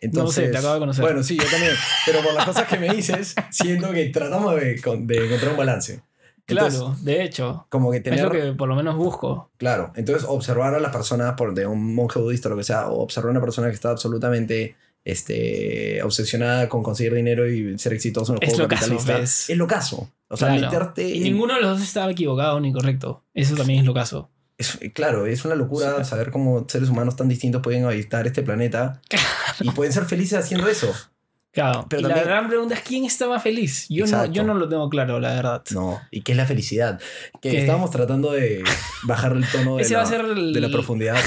Entonces, sé, te acabo de conocer. Bueno, sí, yo también. Pero por las cosas que me dices, siento que tratamos de encontrar un balance. Entonces, Claro, de hecho. como que tener. Es lo que por lo menos busco. Claro, entonces observar a las personas por de un monje budista o lo que sea, o observar a una persona que está absolutamente este, obsesionada con conseguir dinero y ser exitoso en el Es juego lo caso, capitalista. ¿ves? es lo caso. O sea, Claro. meterte. Y en- ninguno de los dos estaba equivocado ni correcto. Eso también es lo caso. es- claro, es una locura Sí. saber cómo seres humanos tan distintos pueden habitar este planeta y pueden ser felices haciendo eso. Claro. Pero y también- la gran pregunta es: ¿quién está más feliz? Yo no, yo no lo tengo claro, la verdad. No, ¿y qué es la felicidad? Que ¿Qué? estábamos tratando de bajar el tono de, Ese la, va a ser el- de la profundidad.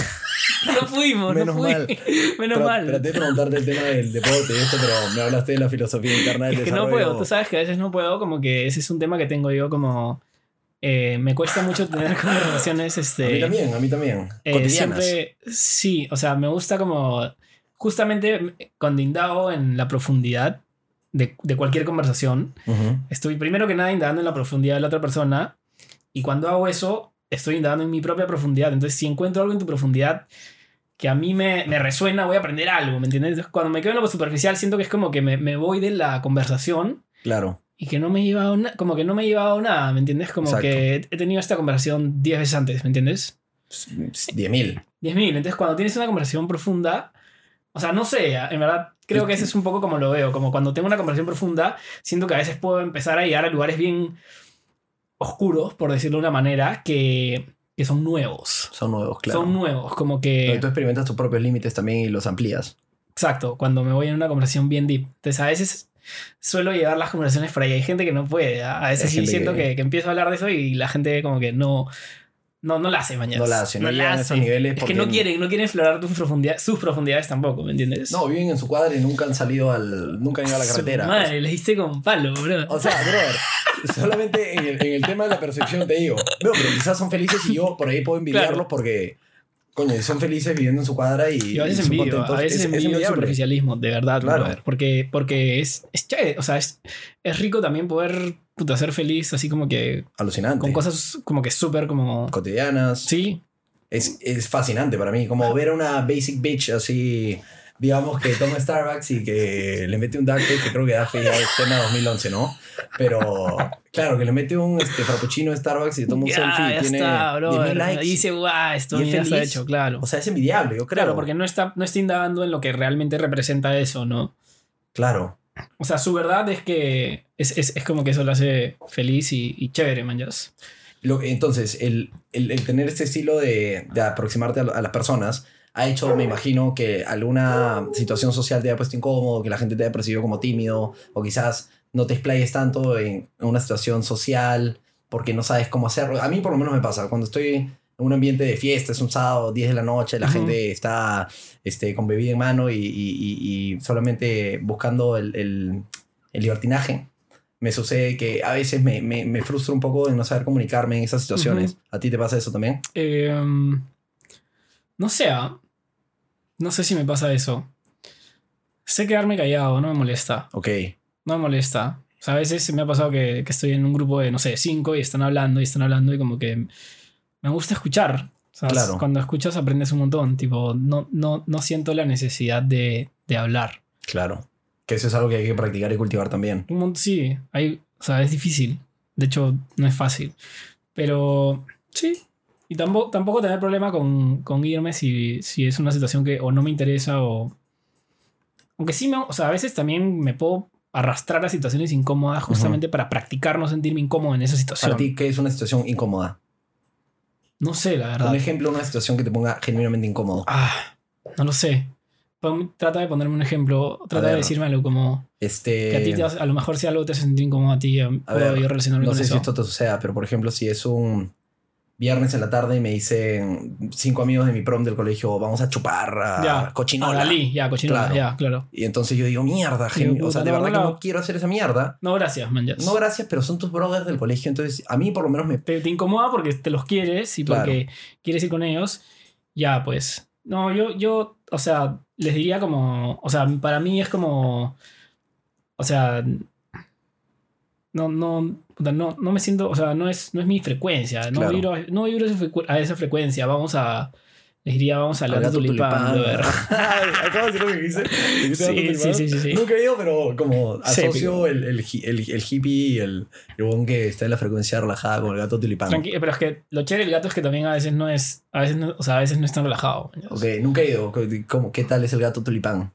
No fuimos, Menos no fui. mal. Menos Tra- mal. Traté de preguntarte el tema del deporte y esto, pero me hablaste de la filosofía interna del Es que no puedo, tú sabes que a veces no puedo, como que ese es un tema que tengo yo como... eh, me cuesta mucho tener conversaciones, este... A mí también, a mí también. eh, Cotidianas. siempre, sí, o sea, me gusta como... Justamente cuando indago en la profundidad de, de cualquier conversación, estoy primero que nada indagando en la profundidad de la otra persona y cuando hago eso, estoy indagando en mi propia profundidad. Entonces, si encuentro algo en tu profundidad que a mí me, me resuena, voy a aprender algo, ¿me entiendes? Entonces, cuando me quedo en lo superficial, siento que es como que me, me voy de la conversación Claro. y que no me he llevado como que no me he llevado nada, ¿me entiendes? Como Exacto. que he tenido esta conversación 10 veces antes, ¿me entiendes? 10.000. 10.000. Entonces, cuando tienes una conversación profunda, o sea, no sé, en verdad, creo que ese es un poco como lo veo. Como cuando tengo una conversación profunda, siento que a veces puedo empezar a llegar a lugares bien oscuros, por decirlo de una manera, que, que son nuevos. Son nuevos, claro. Son nuevos, como Pero que... tú experimentas tus propios límites también y los amplías. Exacto, cuando me voy en una conversación bien deep. Entonces, a veces suelo llevar las conversaciones por ahí. Hay gente que no puede. ¿ah? A veces sí siento que- que... que empiezo a hablar de eso y la gente como que no... No, no la hace mañana. No la hace, no llegan a esos niveles Es porque- que no quieren, no quieren explorar tus profundidades, sus profundidades tampoco, ¿me entiendes? No, viven en su cuadra y nunca han salido al. Nunca han ido a la carretera. Madre, le diste con palo, bro. O sea, brother, solamente en el, en el tema de la percepción te digo. No, pero quizás son felices y yo por ahí puedo envidiarlos Claro. porque. Coño, son felices viviendo en su cuadra y. Yo a veces envidio, contentos. a veces Es- el superficialismo, de verdad, Claro. brother, porque, porque es, es chévere, o sea, es, es rico también poder puta, ser feliz así como que Alucinante. con cosas como que súper como... cotidianas. Sí, Es, es fascinante para mí. Como ver a una basic bitch así digamos que toma Starbucks y que le mete un dark face, que creo que dark face ya es tema 2011, ¿no? Pero claro, que le mete un este, frappuccino a Starbucks y toma un selfie y tiene está, bro. 10.000 likes. Y dice, guau, esto ya está hecho, claro. O sea, es envidiable, yo creo. Claro, porque no está, no está indagando en lo que realmente representa eso, ¿no? Claro. O sea, su verdad es que es, es, es como que eso lo hace feliz y, y chévere, man. Lo- entonces, el, el- el tener este estilo de, de aproximarte a, a las personas ha hecho, me imagino, que alguna situación social te haya puesto incómodo, que la gente te haya percibido como tímido, o quizás no te explayes tanto en, una situación social porque no sabes cómo hacerlo. A mí por lo menos me pasa, cuando estoy en un ambiente de fiesta, es un sábado, 10 de la noche, la gente está este, con bebida en mano y, y- y- solamente buscando el, el- el libertinaje. Me sucede que a veces me, me, me frustra un poco de no saber comunicarme en esas situaciones. ¿A ti te pasa eso también? Em, no sé, ah. no sé si me pasa eso. Sé quedarme callado, no me molesta. Ok, No me molesta. O sea, a veces me ha pasado que, que estoy en un grupo de, no sé, cinco y están hablando y están hablando y como que me gusta escuchar. Claro. Cuando escuchas aprendes un montón. Tipo, no, no, no siento la necesidad de, de hablar. claro. Que eso es algo que hay que practicar y cultivar también. Sí, hay, o sea, es difícil. De hecho, no es fácil. Pero sí. Y tampoco, tampoco tener problema con, con irme si, si es una situación que o no me interesa o... Aunque sí, me, o sea, a veces también me puedo arrastrar a situaciones incómodas justamente para practicar no sentirme incómodo en esa situación. Para ti, ¿qué es una situación incómoda? No sé, la verdad. Un ejemplo de una situación que te ponga genuinamente incómodo. Ah, no lo sé. Pon- Trata de ponerme un ejemplo. Trata de ver. decirme algo como Este, que a ti te a lo mejor si algo te hace sentir incómodo a ti, puedo ver, yo relacionarme no con sé eso. si esto te suceda, pero por ejemplo, si es un viernes en la tarde y me dicen cinco amigos de mi prom del colegio, vamos a chupar a Ya, cochinola. A Dalí, ya, cochinola, Claro. ya, claro. Y entonces yo digo, mierda, puta, o sea, de no, verdad no, que no. quiero hacer esa mierda. No, gracias, man. No, gracias, pero son tus brothers del colegio, entonces a mí por lo menos me... te, te incomoda porque te los quieres y Claro. porque quieres ir con ellos. Ya, pues. No, yo, yo, o sea, les diría como, o sea, para mí es como, o sea, no, no, no, no me siento, o sea, no es, no es mi frecuencia, no Claro. vibro, no vibro a esa frecuencia, vamos a, les diría, vamos a Al gato tulipán. Acabo de decir lo que. Dijiste Sí, sí, sí, sí, sí. Nunca he ido, pero como asocio el, el, el, el hippie y el, el que está en la frecuencia relajada con el gato tulipán. Tranqui- pero es que lo chévere del gato es que también a veces no es, a veces no, o sea, a veces no es tan relajado. Ok, nunca he ido. ¿Cómo, ¿Qué tal es el gato tulipán?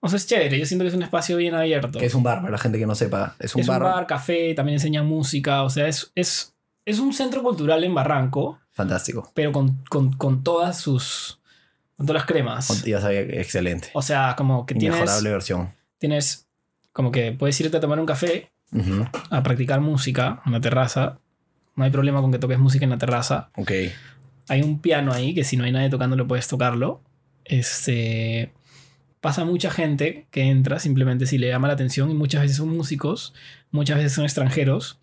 O sea, es chévere, yo siento que es un espacio bien abierto. Que es un bar, para la gente que no sepa. Es un es bar, un bar, café, también enseñan música, o sea, es, es, es un centro cultural en Barranco, fantástico. pero con, con, con todas sus, con todas las cremas. Ya sabía, excelente. O sea, como que tienes, Inmejorable versión. tienes, como que puedes irte a tomar un café, Ujú, a practicar música en la terraza. No hay problema con que toques música en la terraza. Ok. Hay un piano ahí que si no hay nadie tocándolo puedes tocarlo. Este pasa mucha gente que entra simplemente si le llama la atención y muchas veces son músicos, muchas veces son extranjeros.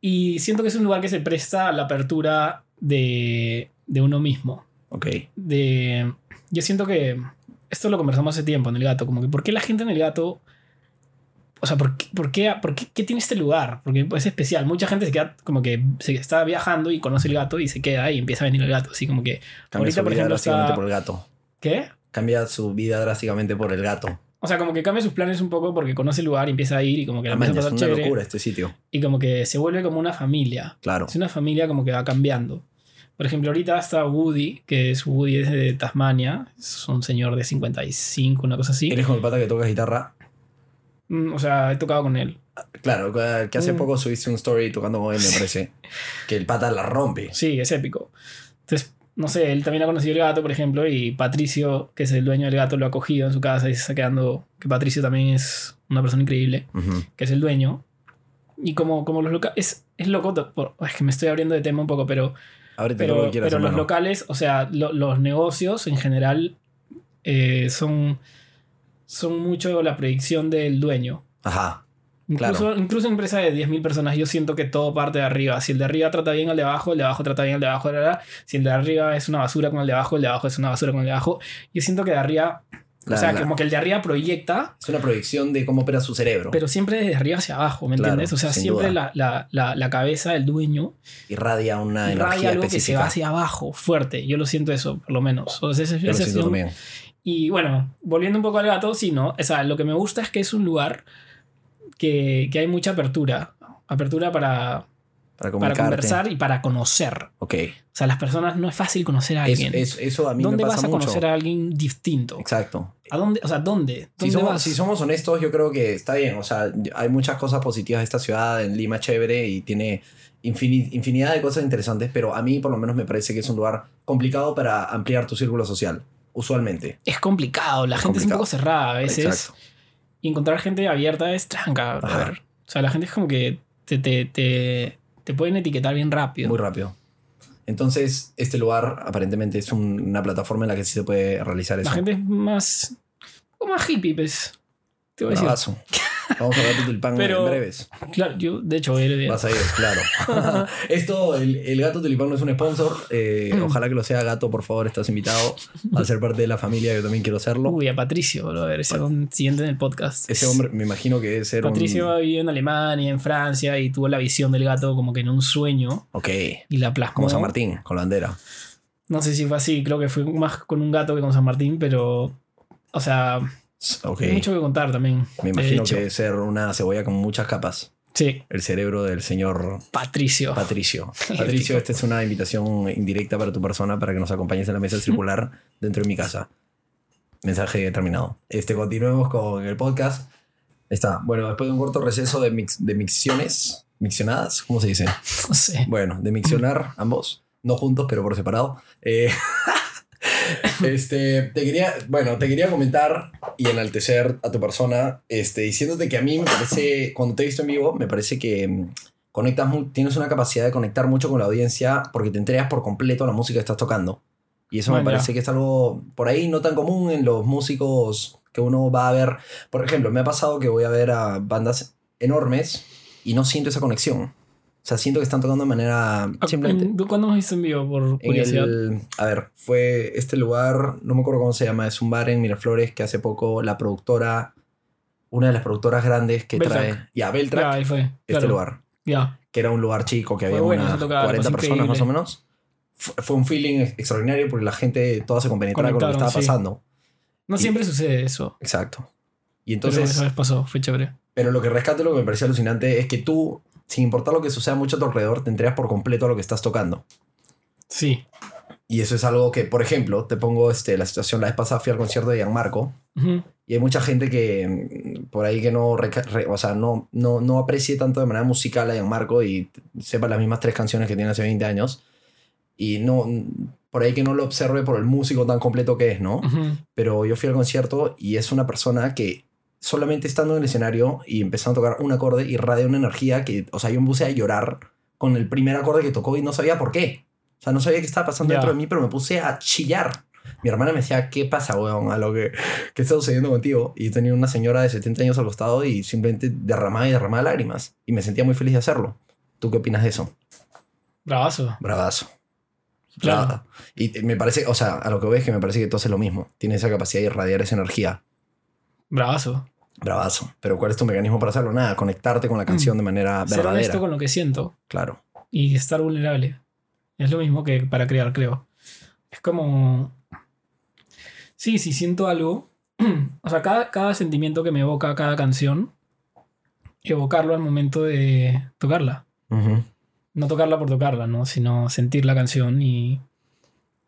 Y siento que es un lugar que se presta a la apertura de, de uno mismo. Ok. De, yo siento que esto lo conversamos hace tiempo en el gato, como que ¿por qué la gente en el gato... O sea, ¿por qué, por qué, por qué- qué tiene este lugar? Porque es especial. Mucha gente se queda como que se está viajando y conoce el gato y se queda y empieza a venir el gato. Así como que... Cambia Ahorita, su por ejemplo, está- por el gato. ¿Qué? Cambia su vida drásticamente por el gato. O sea, como que cambia sus planes un poco porque conoce el lugar y empieza a ir y como que la empieza a es una chévere. locura este sitio. Y como que se vuelve como una familia. Claro. Es una familia como que va cambiando. Por ejemplo, ahorita está Woody, que es Woody es de Tasmania. Es un señor de 55, una cosa así. ¿Eres con el pata que toca guitarra? Mm, O sea, he tocado con él. Claro, que hace Mm. poco subiste un story tocando con él, me parece. Que el pata la rompe. Sí, es épico. Entonces, no sé, él también ha conocido el gato, por ejemplo, y Patricio, que es el dueño del gato, lo ha cogido en su casa y se está quedando. Que Patricio también es una persona increíble, que es el dueño. Y como, como los locales. Es, es loco, por- es que me estoy abriendo de tema un poco, pero, Ábrete todo lo pero, quieras, pero los locales, o sea, lo- los negocios en general eh, son, son mucho la predicción del dueño. Ajá. Incluso, Claro. incluso en empresa de 10.000 personas, yo siento que todo parte de arriba. Si el de arriba trata bien al de abajo, el de abajo trata bien al de abajo. la, la. Si el de arriba es una basura con el de abajo, el de abajo es una basura con el de abajo. Yo siento que de arriba, La- o sea, la- como que el de arriba proyecta, Es una proyección de cómo opera su cerebro. pero siempre desde arriba hacia abajo, ¿me Claro, entiendes? O sea, siempre la, la, la, la cabeza del dueño Irradia una irradia energía algo que se específica. va hacia abajo, fuerte. Yo lo siento eso, por lo menos. O sea, ese- Yo lo ese ha siento también. Y bueno, volviendo un poco al gato, sí, ¿no? O sea, lo que me gusta es que es un lugar que, que hay mucha apertura. Apertura para, Para para comunicarte. conversar y para conocer. Ok. O sea, las personas no es fácil conocer a alguien. es- eso a mí ¿Dónde me pasa vas a mucho. conocer a alguien distinto? Exacto. ¿A dónde? O sea, ¿dónde? Si ¿Dónde somos, vas? si somos honestos, yo creo que está bien. O sea, hay muchas cosas positivas de esta ciudad. En Lima chévere y tiene infini- infinidad de cosas interesantes, pero a mí por lo menos me parece que es un lugar complicado para ampliar tu círculo social, usualmente. Es complicado, la Es gente es un complicado. poco cerrada a veces. Exacto. Y encontrar gente abierta es tranca. Brother. O sea, la gente es como que te, te, te, te pueden etiquetar bien rápido. Muy rápido. Entonces, este lugar aparentemente es un- una plataforma en la que sí se puede realizar eso. la gente es más. Poco más hippie, pues. Te voy a decir. Bravazo. Vamos a ver tulipán Pero- en breves. Claro, yo, de hecho, él, Vas a ir, claro. Esto, el, el gato tulipán no es un sponsor. eh, Mm. Ojalá que lo sea gato, por favor, estás invitado a ser parte de la familia. Yo también quiero serlo. Uy, a Patricio, bro, a ver, ese un siguiente en el podcast. Ese hombre, me imagino que debe ser Patricio un. vivió en Alemania, en Francia, y tuvo la visión del gato como que en un sueño Ok. y la plasmó. Como San Martín, con la bandera. No sé si fue así, creo que fue más con un gato que con San Martín, pero. O sea, Ok. hay mucho que contar también. Me imagino que debe ser una cebolla con muchas capas. Sí, El cerebro del señor Patricio. Patricio. Patricio, esta es una invitación indirecta para tu persona para que nos acompañes en la mesa circular dentro de mi casa. Mensaje terminado. Este, continuemos con el podcast. Está. Bueno, después de un corto receso de, mix, de micciones, miccionadas, ¿cómo se dice? no sé. Bueno, de miccionar ambos, no juntos, pero por separado. Eh, este, te quería, bueno, te quería comentar y enaltecer a tu persona, este, diciéndote que a mí me parece, cuando te he visto en vivo, me parece que mm, conectas, tienes una capacidad de conectar mucho con la audiencia porque te entregas por completo a la música que estás tocando. Y eso me parece que es algo por ahí no tan común en los músicos que uno va a ver. Por ejemplo, me ha pasado que voy a ver a bandas enormes y no siento esa conexión. O sea, siento que están tocando de manera simplemente. ¿En- ¿Tú cuándo has visto en vivo por curiosidad? el, a ver, fue este lugar, no me acuerdo cómo se llama, es un bar en Miraflores que hace poco la productora, una de las productoras grandes que Beltrack. trae, ya, Ya, Beltrack, ahí fue. este claro. lugar, Ya. que era un lugar chico, que Fue había bueno, unas se tocaba, 40 pues, personas más o menos. Fue, fue un feeling extraordinario porque la gente toda se compenetraba con lo que estaba sí. pasando. No Y- siempre sucede eso. Exacto. Y Entonces, esa vez pasó, fue chévere. pero lo que rescato, lo que me pareció alucinante es que tú, sin importar lo que suceda mucho a tu alrededor, te entregas por completo a lo que estás tocando. Sí. Y eso es algo que, por ejemplo, te pongo este, la situación, la vez pasada fui al concierto de Gianmarco Ujú. y hay mucha gente que mm, por ahí que no, re- o sea, no, no, no aprecie tanto de manera musical a Gianmarco y sepa las mismas tres canciones que tiene hace 20 años y no, por ahí que no lo observe por el músico tan completo que es, ¿no? Pero yo fui al concierto y es una persona que solamente estando en el escenario y empezando a tocar un acorde irradia una energía que, o sea, yo me puse a llorar con el primer acorde que tocó y no sabía por qué. O sea, no sabía qué estaba pasando dentro de mí, pero me puse a chillar. Mi hermana me decía, ¿qué pasa, weón? A lo que, ¿qué está sucediendo contigo? Y tenía una señora de 70 años al costado y simplemente derramaba y derramaba lágrimas. Y me sentía muy feliz de hacerlo. ¿Tú qué opinas de eso? Bravazo. Bravazo. Claro. Y me parece, o sea, a lo que ves que me parece que tú haces lo mismo. Tienes esa capacidad de irradiar esa energía. Bravazo. Bravazo. Pero ¿cuál es tu mecanismo para hacerlo? Nada, conectarte con la canción de manera Mm. Ser verdadera. con lo que siento Claro. y estar vulnerable. Es lo mismo que para crear, creo. Es como. Sí, si siento algo. O sea, cada, cada sentimiento que me evoca cada canción, evocarlo al momento de tocarla. No tocarla por tocarla, ¿no? Sino sentir la canción y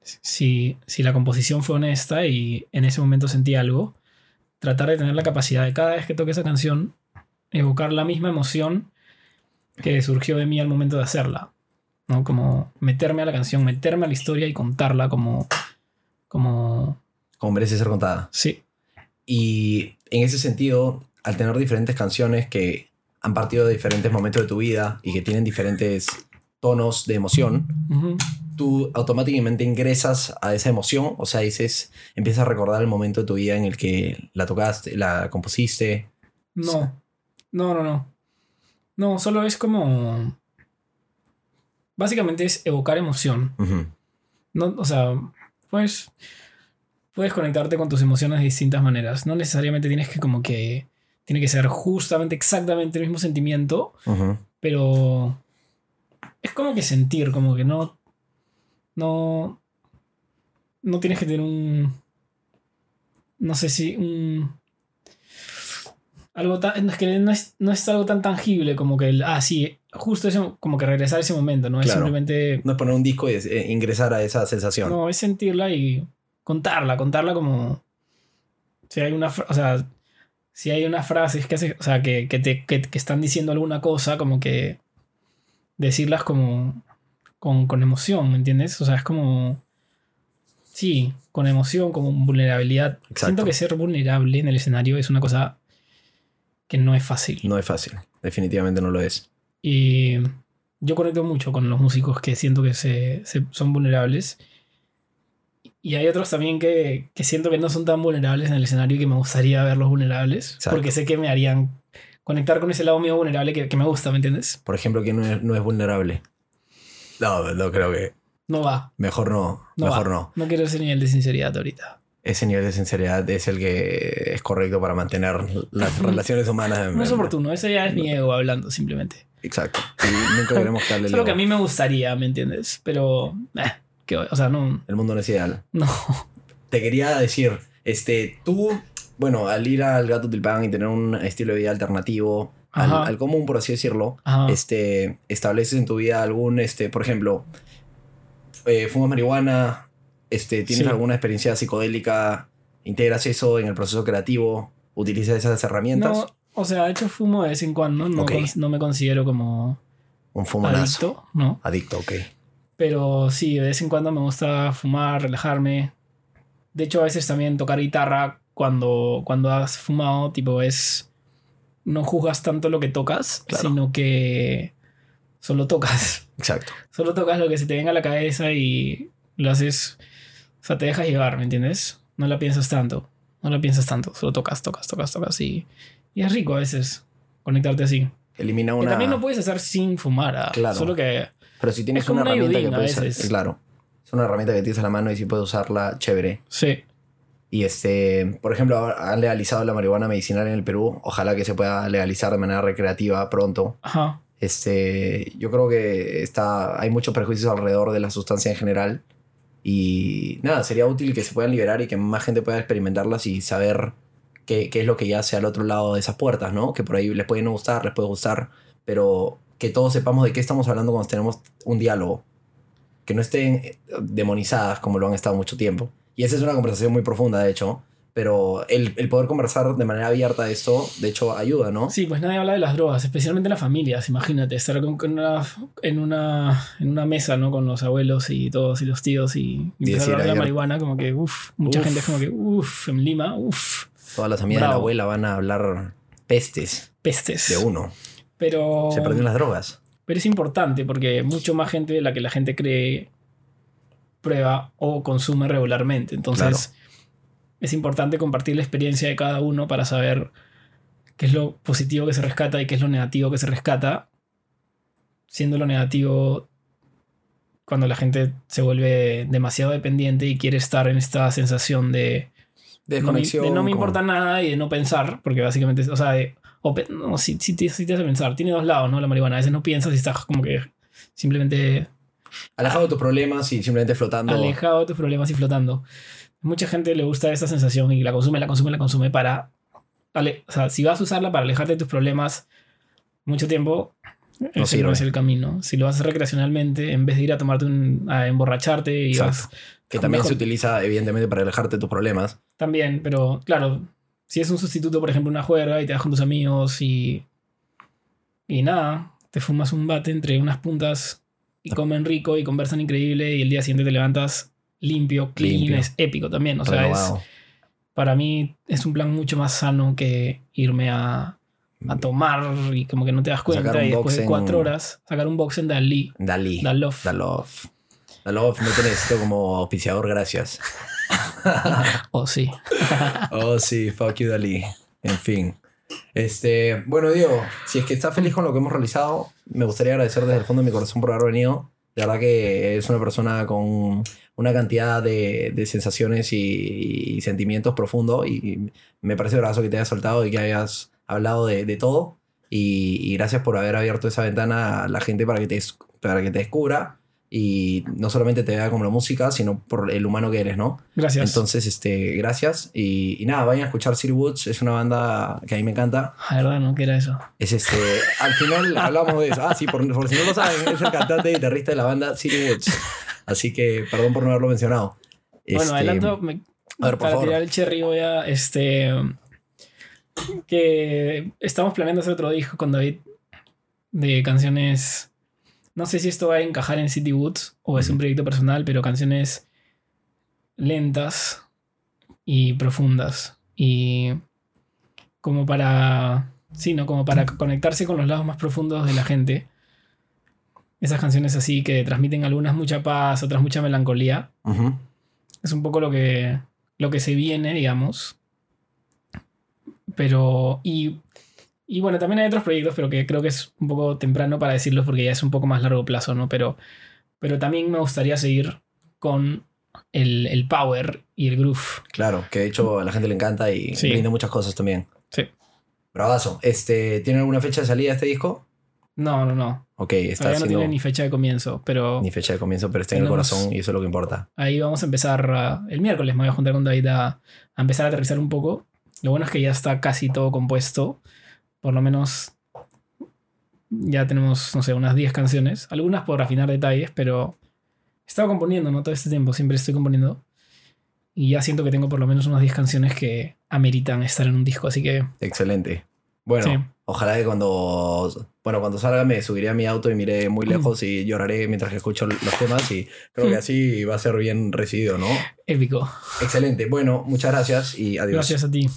si, si la composición fue honesta y en ese momento sentí algo, tratar de tener la capacidad de cada vez que toque esa canción, evocar la misma emoción que surgió de mí al momento de hacerla, ¿no? Como meterme a la canción, meterme a la historia y contarla como... como Como merece ser contada. sí, Y en ese sentido, al tener diferentes canciones que han partido de diferentes momentos de tu vida y que tienen diferentes tonos de emoción, tú automáticamente ingresas a esa emoción, o sea, dices, empiezas a recordar el momento de tu vida en el que la tocaste, la compusiste. no, no, no, no. No, solo es como... Básicamente es evocar emoción. No, o sea, pues puedes conectarte con tus emociones de distintas maneras. No necesariamente tienes que como que tiene que ser justamente exactamente el mismo sentimiento, pero es como que sentir, como que no no no tienes que tener un no sé si un... Algo tan, es que no es, no es algo tan tangible como que el, ah, sí, justo ese, como que regresar a ese momento, ¿no? Es simplemente, No es poner un disco y es, eh, ingresar a esa sensación. no, es sentirla y contarla, contarla como, si hay una, o sea, si hay unas frases que, hace, o sea, que, que, te, que, que están diciendo alguna cosa, como que decirlas como con, con emoción, ¿me entiendes? O sea, es como, sí, con emoción, como vulnerabilidad. Exacto. Siento que ser vulnerable en el escenario es una cosa que no es fácil. No es fácil. Definitivamente no lo es. Y yo conecto mucho con los músicos que siento que se, se- son vulnerables. Y hay otros también que, que siento que no son tan vulnerables en el escenario y que me gustaría verlos vulnerables. Exacto. Porque sé que me harían conectar con ese lado mío vulnerable que, que me gusta, ¿me entiendes? Por ejemplo, que no es, no es vulnerable. No, no creo que. No va. Mejor no. No mejor va. no. No quiero ese nivel de sinceridad ahorita. Ese nivel de sinceridad es el que es correcto para mantener las relaciones humanas. No es oportuno, ese ya es mi ego hablando simplemente. Exacto. Y nunca queremos que hable el Solo que a mí me gustaría, ¿me entiendes? Pero, eh, que, o sea, no, El mundo no es ideal. no. Te quería decir, este, tú, bueno, al ir al Gato Tilpán y tener un estilo de vida alternativo, al, común, por así decirlo, Ajá. este, estableces en tu vida algún, este, por ejemplo, eh, fumas marihuana, este, tienes Sí. alguna experiencia psicodélica, integras eso en el proceso creativo, utilizas esas herramientas, No, o sea, de hecho fumo de vez en cuando, no, no me considero como un fumonazo. adicto, ¿no? Adicto, ok. Pero sí, de vez en cuando me gusta fumar, relajarme. De hecho, a veces también tocar guitarra cuando, cuando has fumado, tipo, es... No juzgas tanto lo que tocas, Claro. sino que solo tocas. Exacto. Solo tocas lo que se te venga a la cabeza y lo haces... O sea, te dejas llevar, ¿me entiendes? No la piensas tanto. No la piensas tanto. Solo tocas, tocas, tocas, tocas y... Y es rico a veces conectarte así. Elimina Que una... también lo puedes hacer sin fumar. ah, Claro. Solo que... Pero si tienes una una herramienta que puedes... Claro. Es una herramienta que tienes a la mano y si puedes usarla, chévere. Sí. Y este, por ejemplo, han legalizado la marihuana medicinal en el Perú. Ojalá que se pueda legalizar de manera recreativa pronto. Ajá. Este, yo creo que está, hay muchos prejuicios alrededor de la sustancia en general. Y nada, sería útil que se puedan liberar y que más gente pueda experimentarlas y saber qué, qué es lo que yace al otro lado de esas puertas, ¿no? Que por ahí les puede no gustar, les puede gustar, pero que todos sepamos de qué estamos hablando cuando tenemos un diálogo. Que no estén demonizadas como lo han estado mucho tiempo. Y esa es una conversación muy profunda, de hecho. Pero el, el poder conversar de manera abierta de esto, de hecho, ayuda, ¿no? Sí, pues nadie habla de las drogas, especialmente en las familias. Imagínate, estar con, con una, en, una, en una mesa, ¿no? Con los abuelos y todos y los tíos y, empezar a hablar de la marihuana, como que, uff, mucha Uf. gente es como que, uff, en Lima, uff, Todas las amigas de la abuela van a hablar pestes pestes. de uno. Pero, Se perdió en las drogas. pero es importante porque mucho más gente de la que la gente cree prueba o consume regularmente. Entonces, es importante compartir la experiencia de cada uno para saber qué es lo positivo que se rescata y qué es lo negativo que se rescata. Siendo lo negativo cuando la gente se vuelve demasiado dependiente y quiere estar en esta sensación de no me, Desconexión. de no me con- importa nada y de no pensar, porque básicamente, o sea, de- o no, sí, sí te, sí te hace pensar. Tiene dos lados, ¿no? La marihuana. A veces no piensas y estás como que simplemente Alejado de tus problemas y simplemente flotando. alejado de tus problemas y flotando. Mucha gente le gusta esa sensación y la consume, la consume, la consume para... ale- o sea, si vas a usarla para alejarte de tus problemas mucho tiempo, ese no sirve. es el camino. Si lo haces recreacionalmente, en vez de ir a tomarte un... a emborracharte y Exacto. vas... que también mejor- se utiliza, evidentemente, para alejarte de tus problemas. También, pero claro, si es un sustituto, por ejemplo, una juerga y te vas con tus amigos y. Y nada, te fumas un bate entre unas puntas y comen rico y conversan increíble y el día siguiente te levantas limpio, clean, Limpio. es épico también. O sea, es, para mí es un plan mucho más sano que irme a, a tomar y como que no te das cuenta y después de cuatro horas sacar un box en Dalí. Dalí. Da love. Da love. Da love, no te necesito como auspiciador, gracias. Oh, sí. Oh, sí, fuck you, Dalí. En fin. Este, bueno, Diego, si es que estás feliz con lo que hemos realizado, me gustaría agradecer desde el fondo de mi corazón por haber venido. De verdad que es una persona con una cantidad de, de sensaciones y, sentimientos profundos y me parece brazo que te hayas soltado y que hayas hablado de, de todo. Y, y gracias por haber abierto esa ventana a la gente para que te, para que te descubra. Y no solamente te vea como la música, sino por el humano que eres, ¿no? Gracias. Entonces, este, gracias. Y, y nada, vayan a escuchar City Woods, es una banda que a mí me encanta. Ah, verdad, no, ¿qué era eso? Es este, al final hablamos de eso. Ah, sí, por, por si no lo saben, es el cantante y guitarrista de la banda City Woods. Así que perdón por no haberlo mencionado. Bueno, Este, adelanto. me- a ver, por para favor. tirar el cherry voy a. Este. Que estamos planeando hacer otro disco con David de canciones. No sé si esto va a encajar en City Woods o es un proyecto personal, pero canciones lentas y profundas. Y como para. Sí, ¿no? Como para conectarse con los lados más profundos de la gente. Esas canciones así que transmiten algunas mucha paz, otras mucha melancolía. Es un poco lo que, lo que se viene, digamos. Pero. Y, y bueno, también hay otros proyectos, pero que creo que es un poco temprano para decirlos porque ya es un poco más largo plazo, ¿no? Pero, pero también me gustaría seguir con el, el power y el groove. Claro, que de hecho a la gente le encanta y Sí. brinda muchas cosas también. Sí. Bravazo. Este, ¿Tiene alguna fecha de salida este disco? No, no, no. Ok, está Todavía no haciendo tiene ni fecha de comienzo, pero ni fecha de comienzo, pero está en el corazón y eso es lo que importa. ahí vamos a empezar. a- el miércoles me voy a juntar con David a, a empezar a aterrizar un poco. Lo bueno es que ya está casi todo compuesto. Por lo menos ya tenemos, no sé, unas 10 canciones. Algunas por afinar detalles, pero he estado componiendo, ¿no? Todo este tiempo, siempre estoy componiendo. Y ya siento que tengo por lo menos unas 10 canciones que ameritan estar en un disco, así que Excelente. Bueno, Sí. ojalá que cuando, bueno, cuando salga me subiré a mi auto y miré muy lejos y lloraré mientras que escucho los temas y creo que Mm. así va a ser bien recibido, ¿no? épico. Excelente. Bueno, muchas gracias y adiós. Gracias a ti.